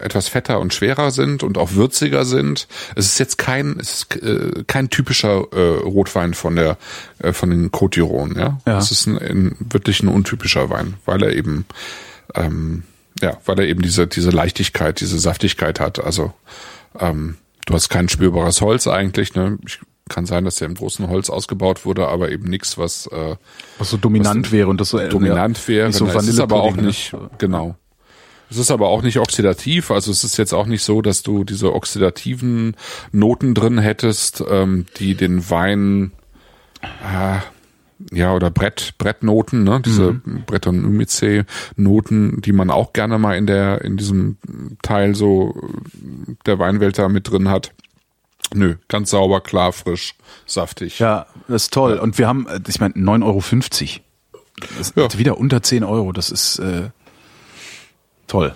etwas fetter und schwerer sind und auch würziger sind. Es ist jetzt kein, es ist äh, kein typischer äh, Rotwein von der äh, von den Côte d'Iron, ja. ja. Es ist ein, ein, wirklich ein untypischer Wein, weil er eben ähm, ja, weil er eben diese diese Leichtigkeit, diese Saftigkeit hat. Also ähm, du hast kein spürbares Holz eigentlich. Ne? Ich, kann sein, dass der im großen Holz ausgebaut wurde, aber eben nichts, was äh, was so dominant was wäre und das so dominant wäre. So es ist aber auch nicht genau. Es ist aber auch nicht oxidativ, also es ist jetzt auch nicht so, dass du diese oxidativen Noten drin hättest, ähm, die den Wein äh, ja oder Brett Brettnoten, ne, diese mhm. Brettanomyces Noten, die man auch gerne mal in der in diesem Teil so der Weinwelt da mit drin hat. Nö, ganz sauber, klar, frisch, saftig. Ja, das ist toll. Und wir haben, ich meine, 9,50 Euro. Das ist ja. wieder unter 10 Euro. Das ist äh, Toll.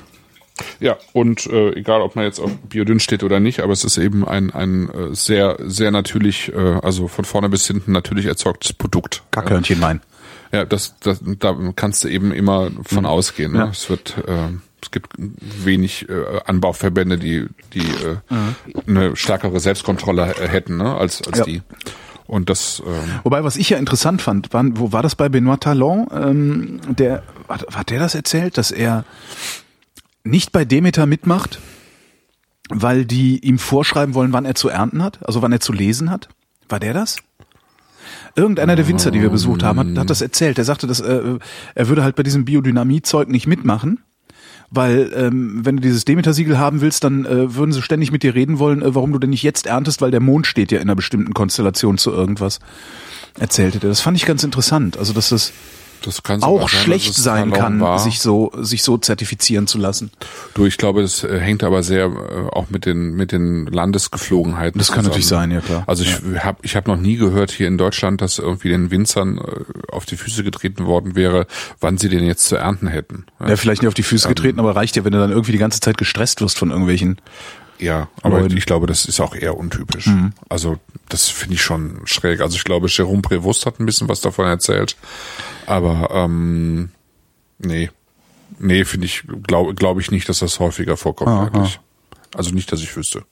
Ja, und äh, egal, ob man jetzt auf Biodünn steht oder nicht, aber es ist eben ein, ein äh, sehr, sehr natürlich, äh, also von vorne bis hinten natürlich erzeugtes Produkt. Kackhörnchen mein. Ja, das, das, da kannst du eben immer von mhm. ausgehen. Ne? Ja. Es wird, äh, es gibt wenig äh, Anbauverbände, die, die äh, mhm. eine stärkere Selbstkontrolle hätten, ne, als, als ja. die. Und das. Ähm Wobei, was ich ja interessant fand, wann, wo war das bei Benoit Talon? Ähm, der hat, hat der das erzählt, dass er nicht bei Demeter mitmacht, weil die ihm vorschreiben wollen, wann er zu ernten hat, also wann er zu lesen hat. War der das? Irgendeiner der Winzer, die wir besucht haben, hat, hat das erzählt. Er sagte, dass äh, er würde halt bei diesem Biodynamie-Zeug nicht mitmachen, weil ähm, wenn du dieses Demeter-Siegel haben willst, dann äh, würden sie ständig mit dir reden wollen, äh, warum du denn nicht jetzt erntest, weil der Mond steht ja in einer bestimmten Konstellation zu irgendwas. Erzählte der. Das fand ich ganz interessant. Also dass das auch sein, schlecht sein kann, war. sich so sich so zertifizieren zu lassen. Du, ich glaube, das äh, hängt aber sehr äh, auch mit den mit den Landesgeflogenheiten. Das kann natürlich sein, ja klar. Also ich ja. habe ich habe noch nie gehört hier in Deutschland, dass irgendwie den Winzern äh, auf die Füße getreten worden wäre, wann sie den jetzt zu ernten hätten. Ja, ja vielleicht nicht auf die Füße ähm, getreten, aber reicht ja, wenn du dann irgendwie die ganze Zeit gestresst wirst von irgendwelchen ja, aber Leuten. ich glaube, das ist auch eher untypisch. Mhm. Also das finde ich schon schräg. Also ich glaube, Jerome Prévost hat ein bisschen was davon erzählt. Aber ähm, nee, nee, finde ich, glaube glaub ich nicht, dass das häufiger vorkommt ah, eigentlich. Ah. Also nicht, dass ich wüsste.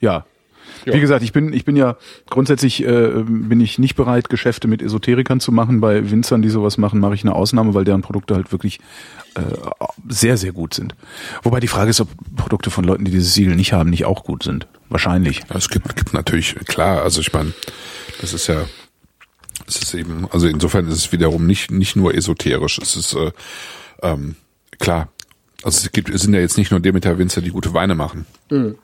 Ja. Ja. Wie gesagt, ich bin, ich bin ja grundsätzlich äh, bin ich nicht bereit, Geschäfte mit Esoterikern zu machen. Bei Winzern, die sowas machen, mache ich eine Ausnahme, weil deren Produkte halt wirklich äh, sehr, sehr gut sind. Wobei die Frage ist, ob Produkte von Leuten, die dieses Siegel nicht haben, nicht auch gut sind. Wahrscheinlich. Ja, es gibt, gibt natürlich, klar, also ich meine, das ist ja es ist eben, also insofern ist es wiederum nicht, nicht nur esoterisch. Es ist äh, ähm, klar, also es gibt, es sind ja jetzt nicht nur Demeter-Winzer, die gute Weine machen. Mhm.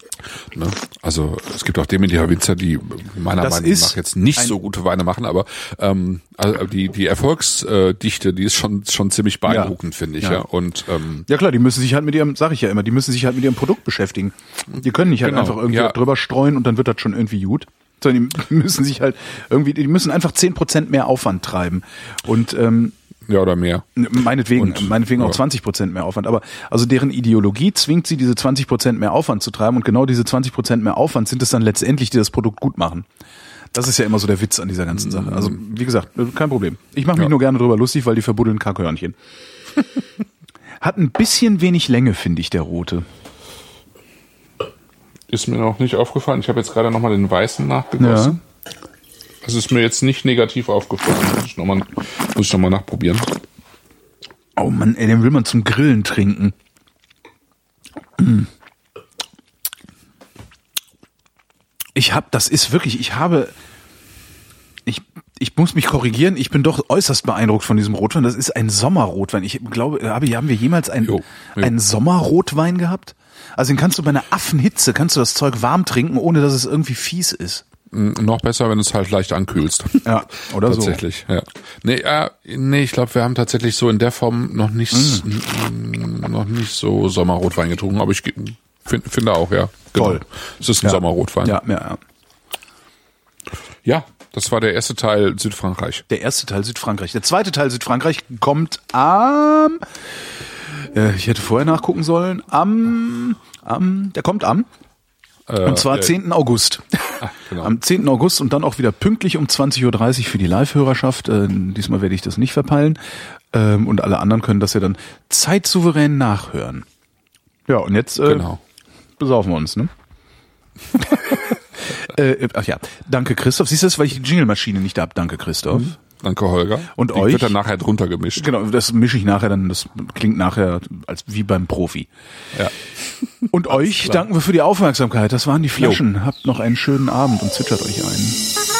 Ne? Also es gibt auch Demeter-Winzer, die meiner das Meinung nach jetzt nicht so gute Weine machen, aber ähm, also die die Erfolgsdichte, die ist schon schon ziemlich beeindruckend, ja. finde ich. Ja. ja. Und ähm, ja klar, die müssen sich halt mit ihrem, sag ich ja immer, die müssen sich halt mit ihrem Produkt beschäftigen. Die können nicht halt genau. einfach irgendwie ja. drüber streuen und dann wird das schon irgendwie gut sondern die müssen sich halt irgendwie, die müssen einfach zehn Prozent mehr Aufwand treiben. Und ähm, ja, oder mehr. Meinetwegen, und, meinetwegen auch 20 Prozent mehr Aufwand. Aber also deren Ideologie zwingt sie, diese 20 Prozent mehr Aufwand zu treiben. Und genau diese 20 Prozent mehr Aufwand sind es dann letztendlich, die das Produkt gut machen. Das ist ja immer so der Witz an dieser ganzen Sache. Also, wie gesagt, kein Problem. Ich mache mich ja. nur gerne drüber lustig, weil die verbuddeln Kackhörnchen. Hat ein bisschen wenig Länge, finde ich, der rote. Ist mir noch nicht aufgefallen. Ich habe jetzt gerade nochmal den weißen nachgegossen. Ja. Das ist mir jetzt nicht negativ aufgefallen. Muss ich nochmal noch nachprobieren. Oh Mann, ey, den will man zum Grillen trinken. Mm. Ich habe, das ist wirklich, ich habe, ich, ich muss mich korrigieren, ich bin doch äußerst beeindruckt von diesem Rotwein. Das ist ein Sommerrotwein. Ich glaube, habe, haben wir jemals einen, jo, jo. einen Sommerrotwein gehabt? Also den kannst du bei einer Affenhitze, kannst du das Zeug warm trinken, ohne dass es irgendwie fies ist. Noch besser, wenn du es halt leicht ankühlst. Ja, oder tatsächlich, so. Tatsächlich, ja. Nee, äh, nee ich glaube, wir haben tatsächlich so in der Form noch nicht, mm. noch nicht so Sommerrotwein getrunken, aber ich Find, finde auch, ja. Genau. Toll. Es ist ein ja. Sommerrotwein. Ja, ja, ja. Ja, das war der erste Teil Südfrankreich. Der erste Teil Südfrankreich. Der zweite Teil Südfrankreich kommt am. Äh, ich hätte vorher nachgucken sollen. Am. am der kommt am. Äh, und zwar äh, 10. August. Ah, genau. Am 10. August und dann auch wieder pünktlich um 20.30 Uhr für die Live-Hörerschaft. Äh, diesmal werde ich das nicht verpeilen. Ähm, und alle anderen können das ja dann zeitsouverän nachhören. Ja, und jetzt äh, genau. besaufen wir uns, ne? Äh, ach ja, danke Christoph. Siehst du das, weil ich die Jingle-Maschine nicht habe? Danke Christoph. Mhm. Danke Holger. Und die euch wird dann nachher drunter gemischt. Genau, das mische ich nachher dann. Das klingt nachher als wie beim Profi. Ja. Und euch klar. danken wir für die Aufmerksamkeit. Das waren die Flaschen. Jo. Habt noch einen schönen Abend und zwitschert euch ein.